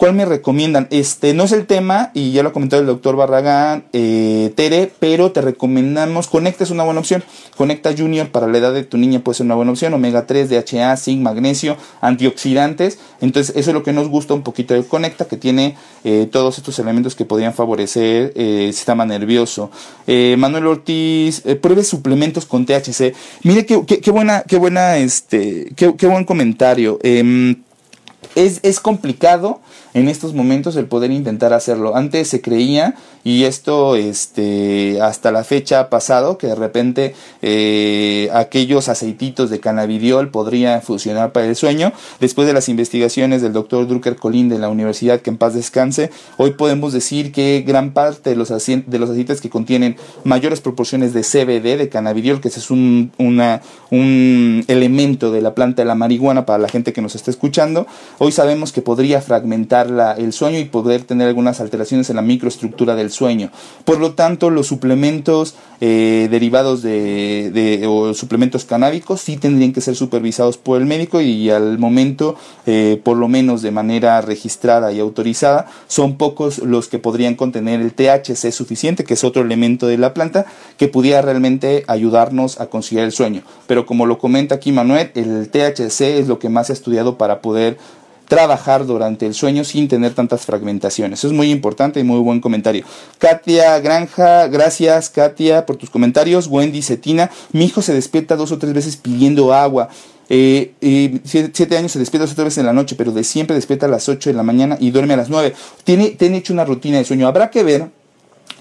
¿Cuál me recomiendan? Este no es el tema, y ya lo ha comentado el doctor Barragán, eh, Tere, pero te recomendamos, Conecta es una buena opción. Conecta Junior para la edad de tu niña puede ser una buena opción. Omega 3, DHA, zinc, magnesio, antioxidantes. Entonces, eso es lo que nos gusta un poquito de Conecta, que tiene eh, todos estos elementos que podrían favorecer eh, el sistema nervioso. Manuel Ortiz, pruebe suplementos con THC. Mire qué, qué, buena, qué buena, este, qué, qué buen comentario. Em, es, es complicado en estos momentos el poder intentar hacerlo. Antes se creía, y esto este, hasta la fecha ha pasado, que de repente eh, aquellos aceititos de cannabidiol podrían funcionar para el sueño. Después de las investigaciones del doctor Drucker Colín de la universidad, que en paz descanse, hoy podemos decir que gran parte de los, de los aceites que contienen mayores proporciones de CBD, de cannabidiol, que es un, una, un elemento de la planta de la marihuana para la gente que nos está escuchando, hoy sabemos que podría fragmentar el sueño y poder tener algunas alteraciones en la microestructura del sueño. Por lo tanto, los suplementos eh, derivados de, o suplementos canábicos sí tendrían que ser supervisados por el médico y al momento, eh, por lo menos de manera registrada y autorizada, son pocos los que podrían contener el THC suficiente, que es otro elemento de la planta, que pudiera realmente ayudarnos a conciliar el sueño. Pero como lo comenta aquí Manuel, el THC es lo que más se ha estudiado para poder trabajar durante el sueño sin tener tantas fragmentaciones. Eso es muy importante y muy buen comentario. Katia Granja, gracias Katia por tus comentarios. Wendy Cetina, mi hijo se despierta dos o tres veces pidiendo agua. Eh, siete, años se despierta dos o tres veces en la noche, pero de siempre despierta a las 8 de la mañana y duerme a las 9. Tiene, tiene hecho una rutina de sueño. Habrá que ver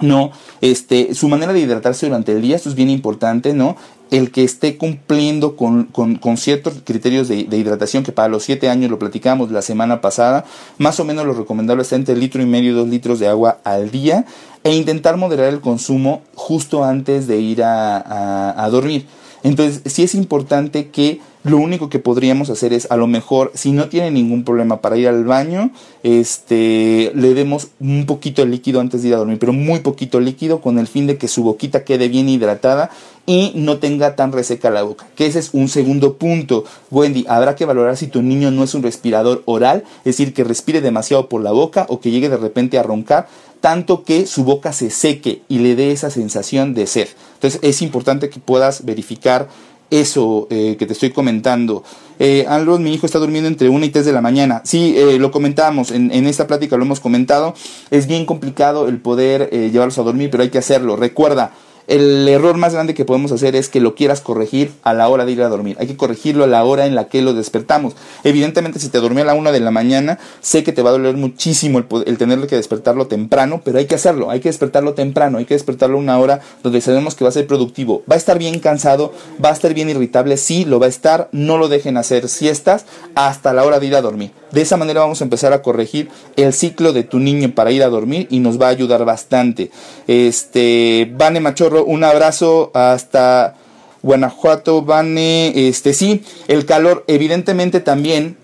no, este, su manera de hidratarse durante el día, esto es bien importante, ¿no? El que esté cumpliendo con, con, ciertos criterios de, hidratación, que para los 7 años lo platicamos la semana pasada, más o menos lo recomendable está entre litro y medio y 2 litros de agua al día, e intentar moderar el consumo justo antes de ir a, a dormir. Entonces, sí es importante que lo único que podríamos hacer es a lo mejor si no tiene ningún problema para ir al baño este le demos un poquito de líquido antes de ir a dormir pero muy poquito líquido con el fin de que su boquita quede bien hidratada y no tenga tan reseca la boca que ese es un segundo punto. Wendy habrá que valorar si tu niño no es un respirador oral es decir que respire demasiado por la boca o que llegue de repente a roncar tanto que su boca se seque y le dé esa sensación de sed. Entonces es importante que puedas verificar eso eh, que te estoy comentando. Eh, mi hijo está durmiendo entre 1 y 3 de la mañana. Sí, eh, lo comentamos, en, en, esta plática lo hemos comentado. Es bien complicado el poder eh, llevarlos a dormir, pero hay que hacerlo. Recuerda, el error más grande que podemos hacer es que lo quieras corregir a la hora de ir a dormir. Hay que corregirlo a la hora en la que lo despertamos. Evidentemente, si te dormí a la una de la mañana, sé que te va a doler muchísimo el, el tener que despertarlo temprano, pero hay que hacerlo. Hay que despertarlo temprano. Hay que despertarlo una hora donde sabemos que va a ser productivo. Va a estar bien cansado, va a estar bien irritable. Sí, lo va a estar. No lo dejen hacer siestas hasta la hora de ir a dormir. De esa manera vamos a empezar a corregir el ciclo de tu niño para ir a dormir y nos va a ayudar bastante. Este, Vane Machorro, un abrazo hasta Guanajuato, Vane, este sí, el calor evidentemente también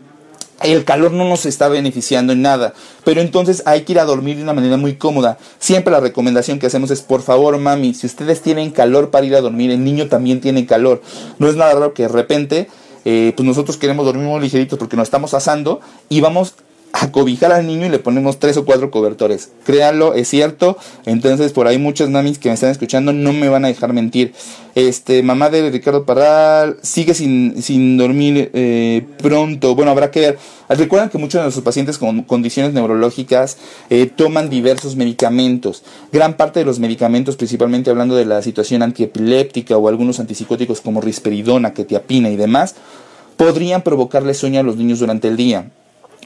el calor no nos está beneficiando en nada, pero entonces hay que ir a dormir de una manera muy cómoda. Siempre la recomendación que hacemos es, por favor, mami, si ustedes tienen calor para ir a dormir, el niño también tiene calor. No es nada raro que de repente, eh, pues nosotros queremos dormir muy ligeritos porque nos estamos asando y vamos a cobijar al niño y le ponemos tres o cuatro cobertores. Créanlo, es cierto. Entonces, por ahí muchos mamis que me están escuchando no me van a dejar mentir. Este, mamá de Ricardo Parral sigue sin, sin dormir eh, pronto. Bueno, habrá que ver. Recuerden que muchos de nuestros pacientes con condiciones neurológicas eh, toman diversos medicamentos. Gran parte de los medicamentos, principalmente hablando de la situación antiepiléptica o algunos antipsicóticos como risperidona, ketiapina y demás, podrían provocarle sueño a los niños durante el día.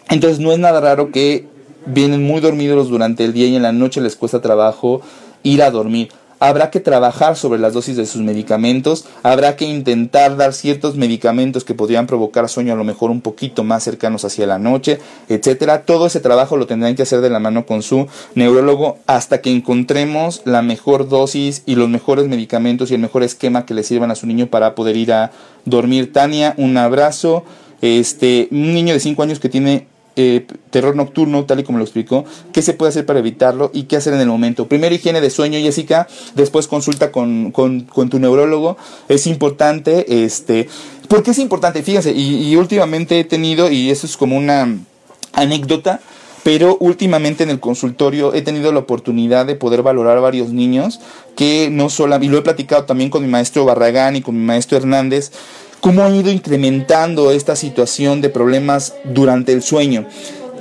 Entonces no es nada raro que vienen muy dormidos durante el día y en la noche les cuesta trabajo ir a dormir. Habrá que trabajar sobre las dosis de sus medicamentos, habrá que intentar dar ciertos medicamentos que podrían provocar sueño a lo mejor un poquito más cercanos hacia la noche, etcétera. Todo ese trabajo lo tendrán que hacer de la mano con su neurólogo hasta que encontremos la mejor dosis y los mejores medicamentos y el mejor esquema que le sirvan a su niño para poder ir a dormir. Tania, un abrazo. Este, un niño de 5 años que tiene eh, terror nocturno, tal y como lo explicó, qué se puede hacer para evitarlo y qué hacer en el momento. Primero higiene de sueño, Jessica, después consulta con, con, tu neurólogo. Es importante, este, ¿por qué es importante? Fíjense, y, últimamente he tenido, y eso es como una anécdota, pero últimamente en el consultorio he tenido la oportunidad de poder valorar a varios niños que no solo, y lo he platicado también con mi maestro Barragán y con mi maestro Hernández, cómo han ido incrementando esta situación de problemas durante el sueño.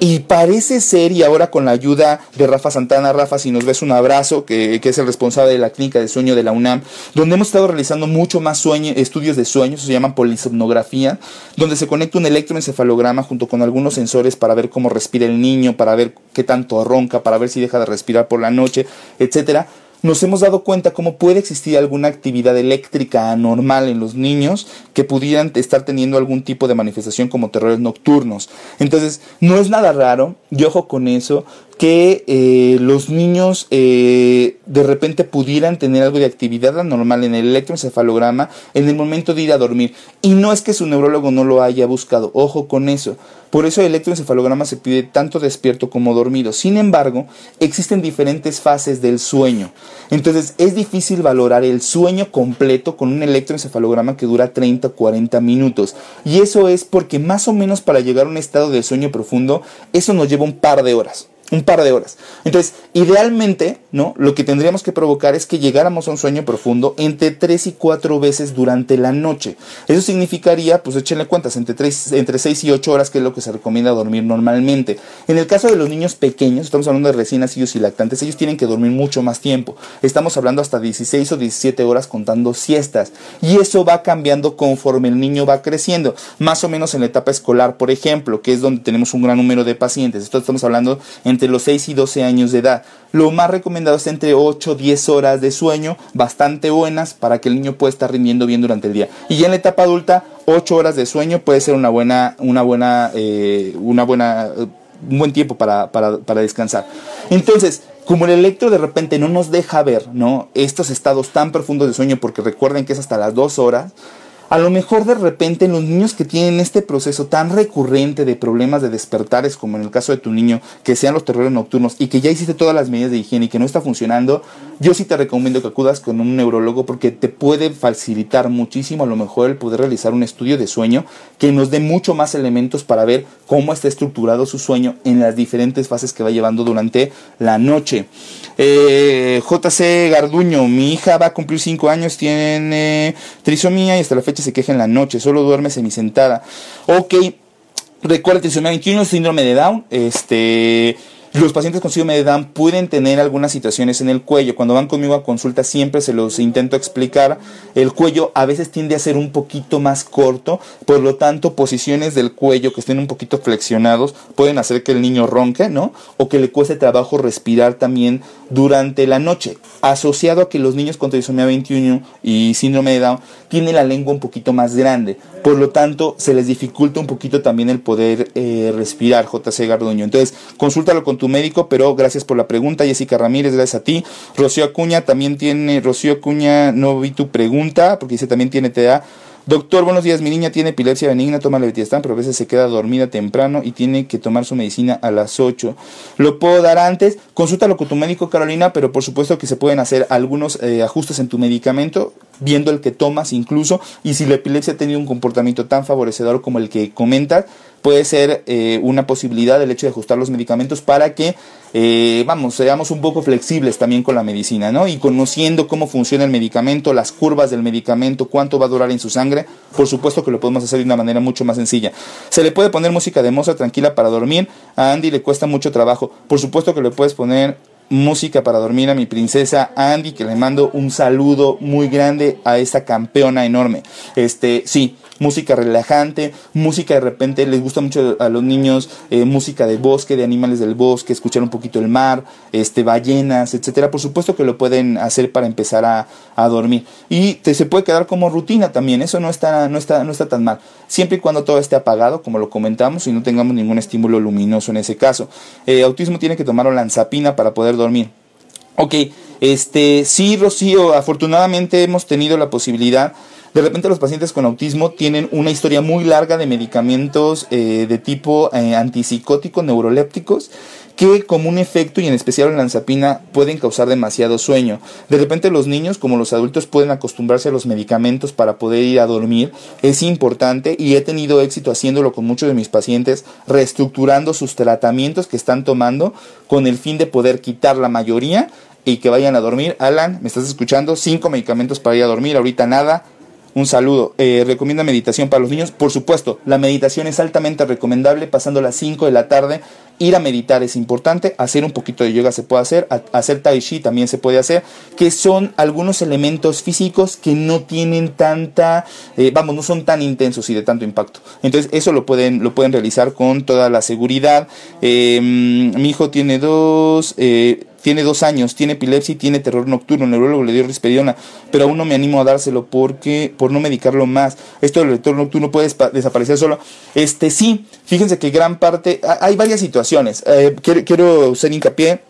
Y parece ser, y ahora con la ayuda de Rafa Santana, Rafa, si nos ves un abrazo, que, es el responsable de la clínica de sueño de la UNAM, donde hemos estado realizando mucho más estudios de sueños, se llaman polisomnografía, donde se conecta un electroencefalograma junto con algunos sensores para ver cómo respira el niño, para ver qué tanto ronca, para ver si deja de respirar por la noche, etcétera nos hemos dado cuenta cómo puede existir alguna actividad eléctrica anormal en los niños que pudieran estar teniendo algún tipo de manifestación como terrores nocturnos. Entonces, no es nada raro, y ojo con eso, que eh, los niños eh, de repente pudieran tener algo de actividad anormal en el electroencefalograma en el momento de ir a dormir. Y no es que su neurólogo no lo haya buscado, ojo con eso. Por eso el electroencefalograma se pide tanto despierto como dormido. Sin embargo, existen diferentes fases del sueño. Entonces es difícil valorar el sueño completo con un electroencefalograma que dura 30 o 40 minutos. Y eso es porque más o menos para llegar a un estado de sueño profundo, eso nos lleva un par de horas un par de horas. Entonces, idealmente, ¿no? Lo que tendríamos que provocar es que llegáramos a un sueño profundo entre 3 y 4 veces durante la noche. Eso significaría, pues échenle cuentas, entre, 3, entre 6 y 8 horas, que es lo que se recomienda dormir normalmente. En el caso de los niños pequeños, estamos hablando de recién nacidos y lactantes, ellos tienen que dormir mucho más tiempo. Estamos hablando hasta 16 o 17 horas contando siestas. Y eso va cambiando conforme el niño va creciendo. Más o menos en la etapa escolar, por ejemplo, que es donde tenemos un gran número de pacientes. Esto estamos hablando en los 6 y 12 años de edad. Lo más recomendado es entre 8 10 horas de sueño, bastante buenas para que el niño pueda estar rindiendo bien durante el día. Y ya en la etapa adulta, 8 horas de sueño puede ser una buena, una buena, eh, una buena, un buen tiempo para, para, para descansar. Entonces, como el electro de repente no nos deja ver, ¿no? Estos estados tan profundos de sueño, porque recuerden que es hasta las 2 horas, a lo mejor de repente los niños que tienen este proceso tan recurrente de problemas de despertares, como en el caso de tu niño, que sean los terrores nocturnos y que ya hiciste todas las medidas de higiene y que no está funcionando, yo sí te recomiendo que acudas con un neurólogo porque te puede facilitar muchísimo a lo mejor el poder realizar un estudio de sueño que nos dé mucho más elementos para ver cómo está estructurado su sueño en las diferentes fases que va llevando durante la noche. Eh, JC Garduño, mi hija va a cumplir 5 años, tiene trisomía y hasta la fecha se queja en la noche, solo duerme semisentada. Ok, recuerda trisomía 21, síndrome de Down, este Los pacientes con síndrome de Down pueden tener algunas situaciones en el cuello. Cuando van conmigo a consulta siempre se los intento explicar. El cuello a veces tiende a ser un poquito más corto, por lo tanto posiciones del cuello que estén un poquito flexionados pueden hacer que el niño ronque, ¿no? O que le cueste trabajo respirar también durante la noche. Asociado a que los niños con trisomía 21 y síndrome de Down tienen la lengua un poquito más grande. Por lo tanto, se les dificulta un poquito también el poder eh, respirar, JC Garduño. Entonces, consúltalo con tu médico, pero gracias por la pregunta, Jessica Ramírez, gracias a ti. Rocío Acuña también tiene, Rocío Acuña, no vi tu pregunta, porque dice también tiene. Doctor, buenos días. Mi niña tiene epilepsia benigna, toma levitiastán, pero a veces se queda dormida temprano y tiene que tomar su medicina a las 8. ¿Lo puedo dar antes? Consúltalo con tu médico, Carolina, pero por supuesto que se pueden hacer algunos eh, ajustes en tu medicamento, viendo el que tomas incluso, y si la epilepsia ha tenido un comportamiento tan favorecedor como el que comentas, puede ser eh, una posibilidad el hecho de ajustar los medicamentos para que, eh, vamos, seamos un poco flexibles también con la medicina, ¿no? Y conociendo cómo funciona el medicamento, las curvas del medicamento, cuánto va a durar en su sangre, por supuesto que lo podemos hacer de una manera mucho más sencilla. Se le puede poner música de Mozart tranquila para dormir, a Andy le cuesta mucho trabajo, por supuesto que le puedes poner música para dormir a mi princesa Andy, que le mando un saludo muy grande a esta campeona enorme. Este, sí, música relajante, música de repente les gusta mucho a los niños, eh, música de bosque, de animales del bosque, escuchar un poquito el mar, este, ballenas, etcétera. Por supuesto que lo pueden hacer para empezar a, dormir. Y te, se puede quedar como rutina también, eso no está, no, está, no está tan mal. Siempre y cuando todo esté apagado, como lo comentamos, y no tengamos ningún estímulo luminoso en ese caso. Eh, autismo tiene que tomar olanzapina para poder dormir. Ok, este, sí, Rocío, afortunadamente hemos tenido la posibilidad de repente los pacientes con autismo tienen una historia muy larga de medicamentos eh, de tipo eh, antipsicótico, neurolépticos, que como un efecto y en especial la lanzapina pueden causar demasiado sueño. De repente los niños como los adultos pueden acostumbrarse a los medicamentos para poder ir a dormir. Es importante y he tenido éxito haciéndolo con muchos de mis pacientes, reestructurando sus tratamientos que están tomando con el fin de poder quitar la mayoría y que vayan a dormir. Alan, ¿me estás escuchando? Cinco medicamentos para ir a dormir, ahorita nada un saludo. Eh, ¿Recomienda meditación para los niños? Por supuesto, la meditación es altamente recomendable pasando las 5 de la tarde. Ir a meditar es importante, hacer un poquito de yoga se puede hacer, hacer tai chi también se puede hacer, que son algunos elementos físicos que no tienen tanta, eh, vamos, no son tan intensos y de tanto impacto. Entonces eso lo pueden, lo pueden realizar con toda la seguridad. Eh, mi hijo tiene dos, tiene dos años, tiene epilepsia y tiene terror nocturno, el neurólogo le dio risperiona, pero aún no me animo a dárselo porque por no medicarlo más. Esto del terror nocturno puede desaparecer solo. Este sí, fíjense que gran parte, hay varias situaciones. Eh, quiero, quiero hacer hincapié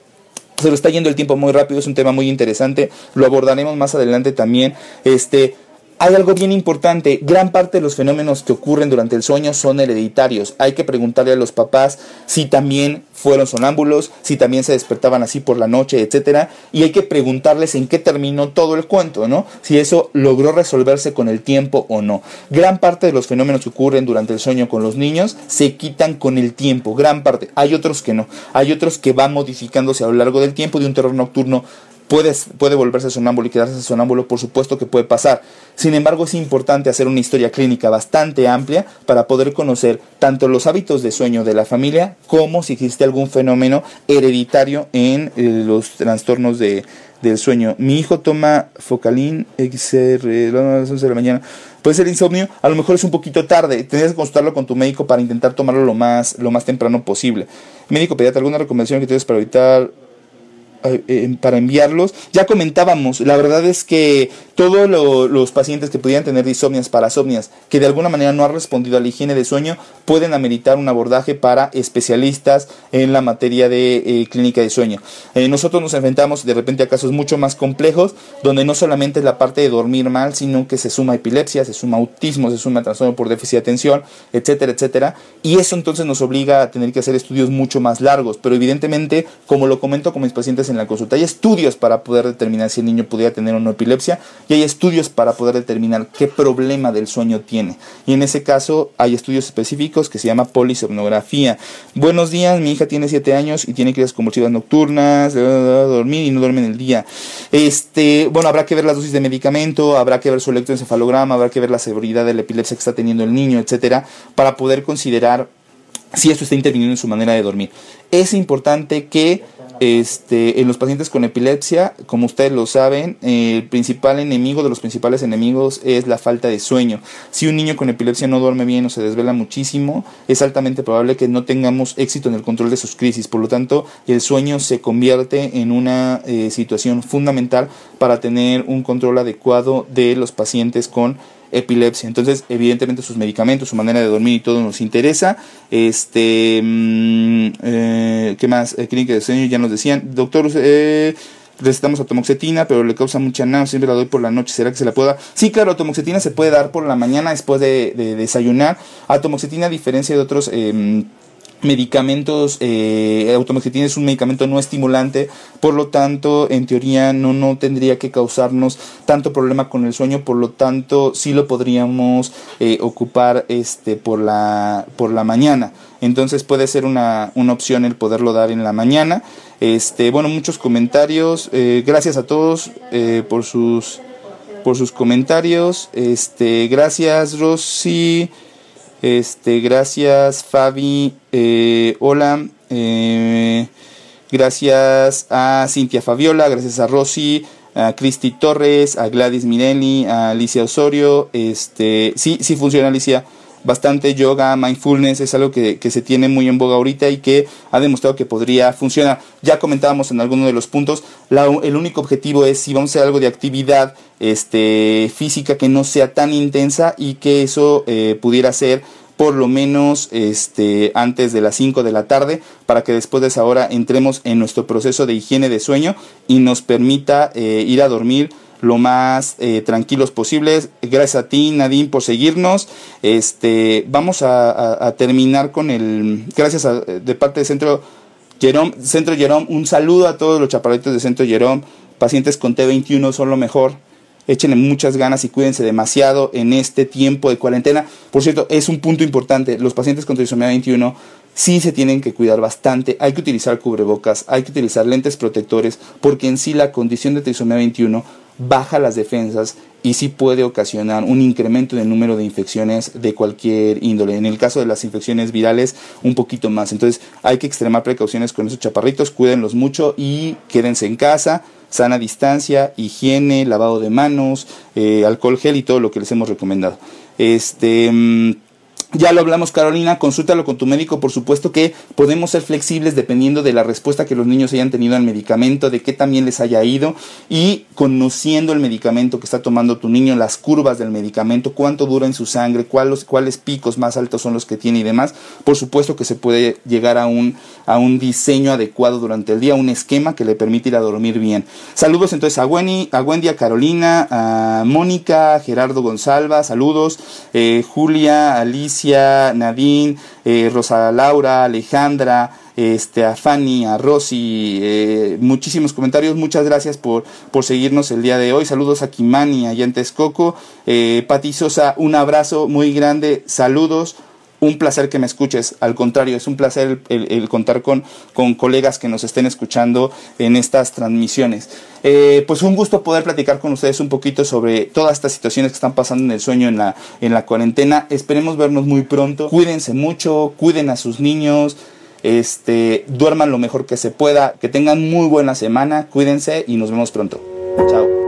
se lo está yendo el tiempo muy rápido, es un tema muy interesante, lo abordaremos más adelante también. Este, hay algo bien importante, gran parte de los fenómenos que ocurren durante el sueño son hereditarios. Hay que preguntarle a los papás si también fueron sonámbulos, si también se despertaban así por la noche, etcétera, y hay que preguntarles en qué terminó todo el cuento, ¿no? Si eso logró resolverse con el tiempo o no. Gran parte de los fenómenos que ocurren durante el sueño con los niños se quitan con el tiempo, gran parte. Hay otros que no. Hay otros que van modificándose a lo largo del tiempo de un terror nocturno puede, puede volverse sonámbulo y quedarse sonámbulo, por supuesto que puede pasar. Sin embargo, es importante hacer una historia clínica bastante amplia para poder conocer tanto los hábitos de sueño de la familia como si existe algún fenómeno hereditario en eh, los trastornos de, del sueño. Mi hijo toma Focalin XR a las 11 de la mañana. Puede ser insomnio, a lo mejor es un poquito tarde. Tendrías que consultarlo con tu médico para intentar tomarlo lo más, lo más temprano posible. Médico pediatra, ¿alguna recomendación que tienes para evitar para enviarlos. Ya comentábamos, la verdad es que todos los pacientes que pudieran tener disomnias, parasomnias, que de alguna manera no han respondido a la higiene de sueño, pueden ameritar un abordaje para especialistas en la materia de eh, clínica de sueño. nosotros nos enfrentamos de repente a casos mucho más complejos, donde no solamente es la parte de dormir mal, sino que se suma epilepsia, se suma autismo, se suma trastorno por déficit de atención, etcétera, etcétera. Y eso entonces nos obliga a tener que hacer estudios mucho más largos. Pero evidentemente, como lo comento con mis pacientes en la consulta. Hay estudios para poder determinar si el niño podría tener o no epilepsia y hay estudios para poder determinar qué problema del sueño tiene. Y en ese caso hay estudios específicos que se llama polisomnografía. Buenos días, mi hija tiene 7 años y tiene crisis convulsivas nocturnas, dormir y no duerme en el día. Este, bueno, habrá que ver las dosis de medicamento, habrá que ver su electroencefalograma, habrá que ver la severidad de la epilepsia que está teniendo el niño, etcétera, para poder considerar si esto está interviniendo en su manera de dormir. Es importante que este, en los pacientes con epilepsia, como ustedes lo saben, el principal enemigo de los principales enemigos es la falta de sueño. Si un niño con epilepsia no duerme bien o se desvela muchísimo, es altamente probable que no tengamos éxito en el control de sus crisis. Por lo tanto, el sueño se convierte en una eh, situación fundamental para tener un control adecuado de los pacientes con epilepsia. Entonces, evidentemente sus medicamentos, su manera de dormir y todo nos interesa. Este, mm, eh, ¿qué más? Eh, clínica de sueño ya nos decían, doctor, eh, recetamos atomoxetina, pero le causa mucha náusea, siempre la doy por la noche, ¿será que se la pueda? Sí, claro, atomoxetina se puede dar por la mañana después de, de desayunar. Atomoxetina, a diferencia de otros em, medicamentos, eh, es un medicamento no estimulante, por lo tanto, en teoría no, no tendría que causarnos tanto problema con el sueño, por lo tanto, sí lo podríamos eh, ocupar este, por, la, por la mañana. Entonces puede ser una, una, opción el poderlo dar en la mañana. Este, bueno, muchos comentarios. Eh, gracias a todos eh, por sus por sus comentarios. Este, gracias Rosy. Este, gracias Fabi, eh, hola, eh, gracias a Cintia Fabiola, gracias a Rosy, a Cristi Torres, a Gladys Mirelli, a Alicia Osorio, este, sí, sí funciona Alicia, bastante yoga, mindfulness, es algo que, se tiene muy en boga ahorita y que ha demostrado que podría funcionar. Ya comentábamos en alguno de los puntos, el único objetivo es si vamos a hacer algo de actividad este, física que no sea tan intensa y que eso eh, pudiera ser por lo menos este, antes de las 5 de la tarde para que después de esa hora entremos en nuestro proceso de higiene de sueño y nos permita eh, ir a dormir lo más eh, tranquilos posibles. Gracias a ti, Nadine, por seguirnos. Este, vamos a, terminar con el. Gracias de parte de Centro Jerome, Centro Jerome. Un saludo a todos los chaparritos de Centro Jerome. Pacientes con T21 son lo mejor. Échenle muchas ganas y cuídense demasiado en este tiempo de cuarentena. Por cierto, es un punto importante. Los pacientes con trisomía 21 sí se tienen que cuidar bastante. Hay que utilizar cubrebocas, hay que utilizar lentes protectores, porque en sí la condición de trisomía 21 baja las defensas y sí puede ocasionar un incremento en el número de infecciones de cualquier índole. En el caso de las infecciones virales, un poquito más. Entonces hay que extremar precauciones con esos chaparritos, cuídenlos mucho y quédense en casa, sana distancia, higiene, lavado de manos, eh, alcohol gel y todo lo que les hemos recomendado. Este. Ya lo hablamos, Carolina, consúltalo con tu médico, por supuesto que podemos ser flexibles dependiendo de la respuesta que los niños hayan tenido al medicamento, de qué también les haya ido y conociendo el medicamento que está tomando tu niño, las curvas del medicamento, cuánto dura en su sangre, cuáles, cuáles picos más altos son los que tiene y demás, por supuesto que se puede llegar a un, a un diseño adecuado durante el día, un esquema que le permite ir a dormir bien. Saludos entonces a Wendy, a, Wendy, a Carolina, a Mónica, Gerardo Gonzalva, saludos, eh, Julia, Alicia, Nadine, eh, Rosa Laura, Alejandra, este, a Fanny, a Rosy, eh, muchísimos comentarios, muchas gracias por, por seguirnos el día de hoy, saludos a Kimani, a Yantes Coco, eh, Pati Sosa, un abrazo muy grande, saludos, un placer que me escuches. Al contrario, es un placer el, contar con, con, colegas que nos estén escuchando en estas transmisiones. Eh, pues un gusto poder platicar con ustedes un poquito sobre todas estas situaciones que están pasando en el sueño en la, en la cuarentena. Esperemos vernos muy pronto. Cuídense mucho, cuiden a sus niños. Este, duerman lo mejor que se pueda, que tengan muy buena semana, cuídense y nos vemos pronto. Chao.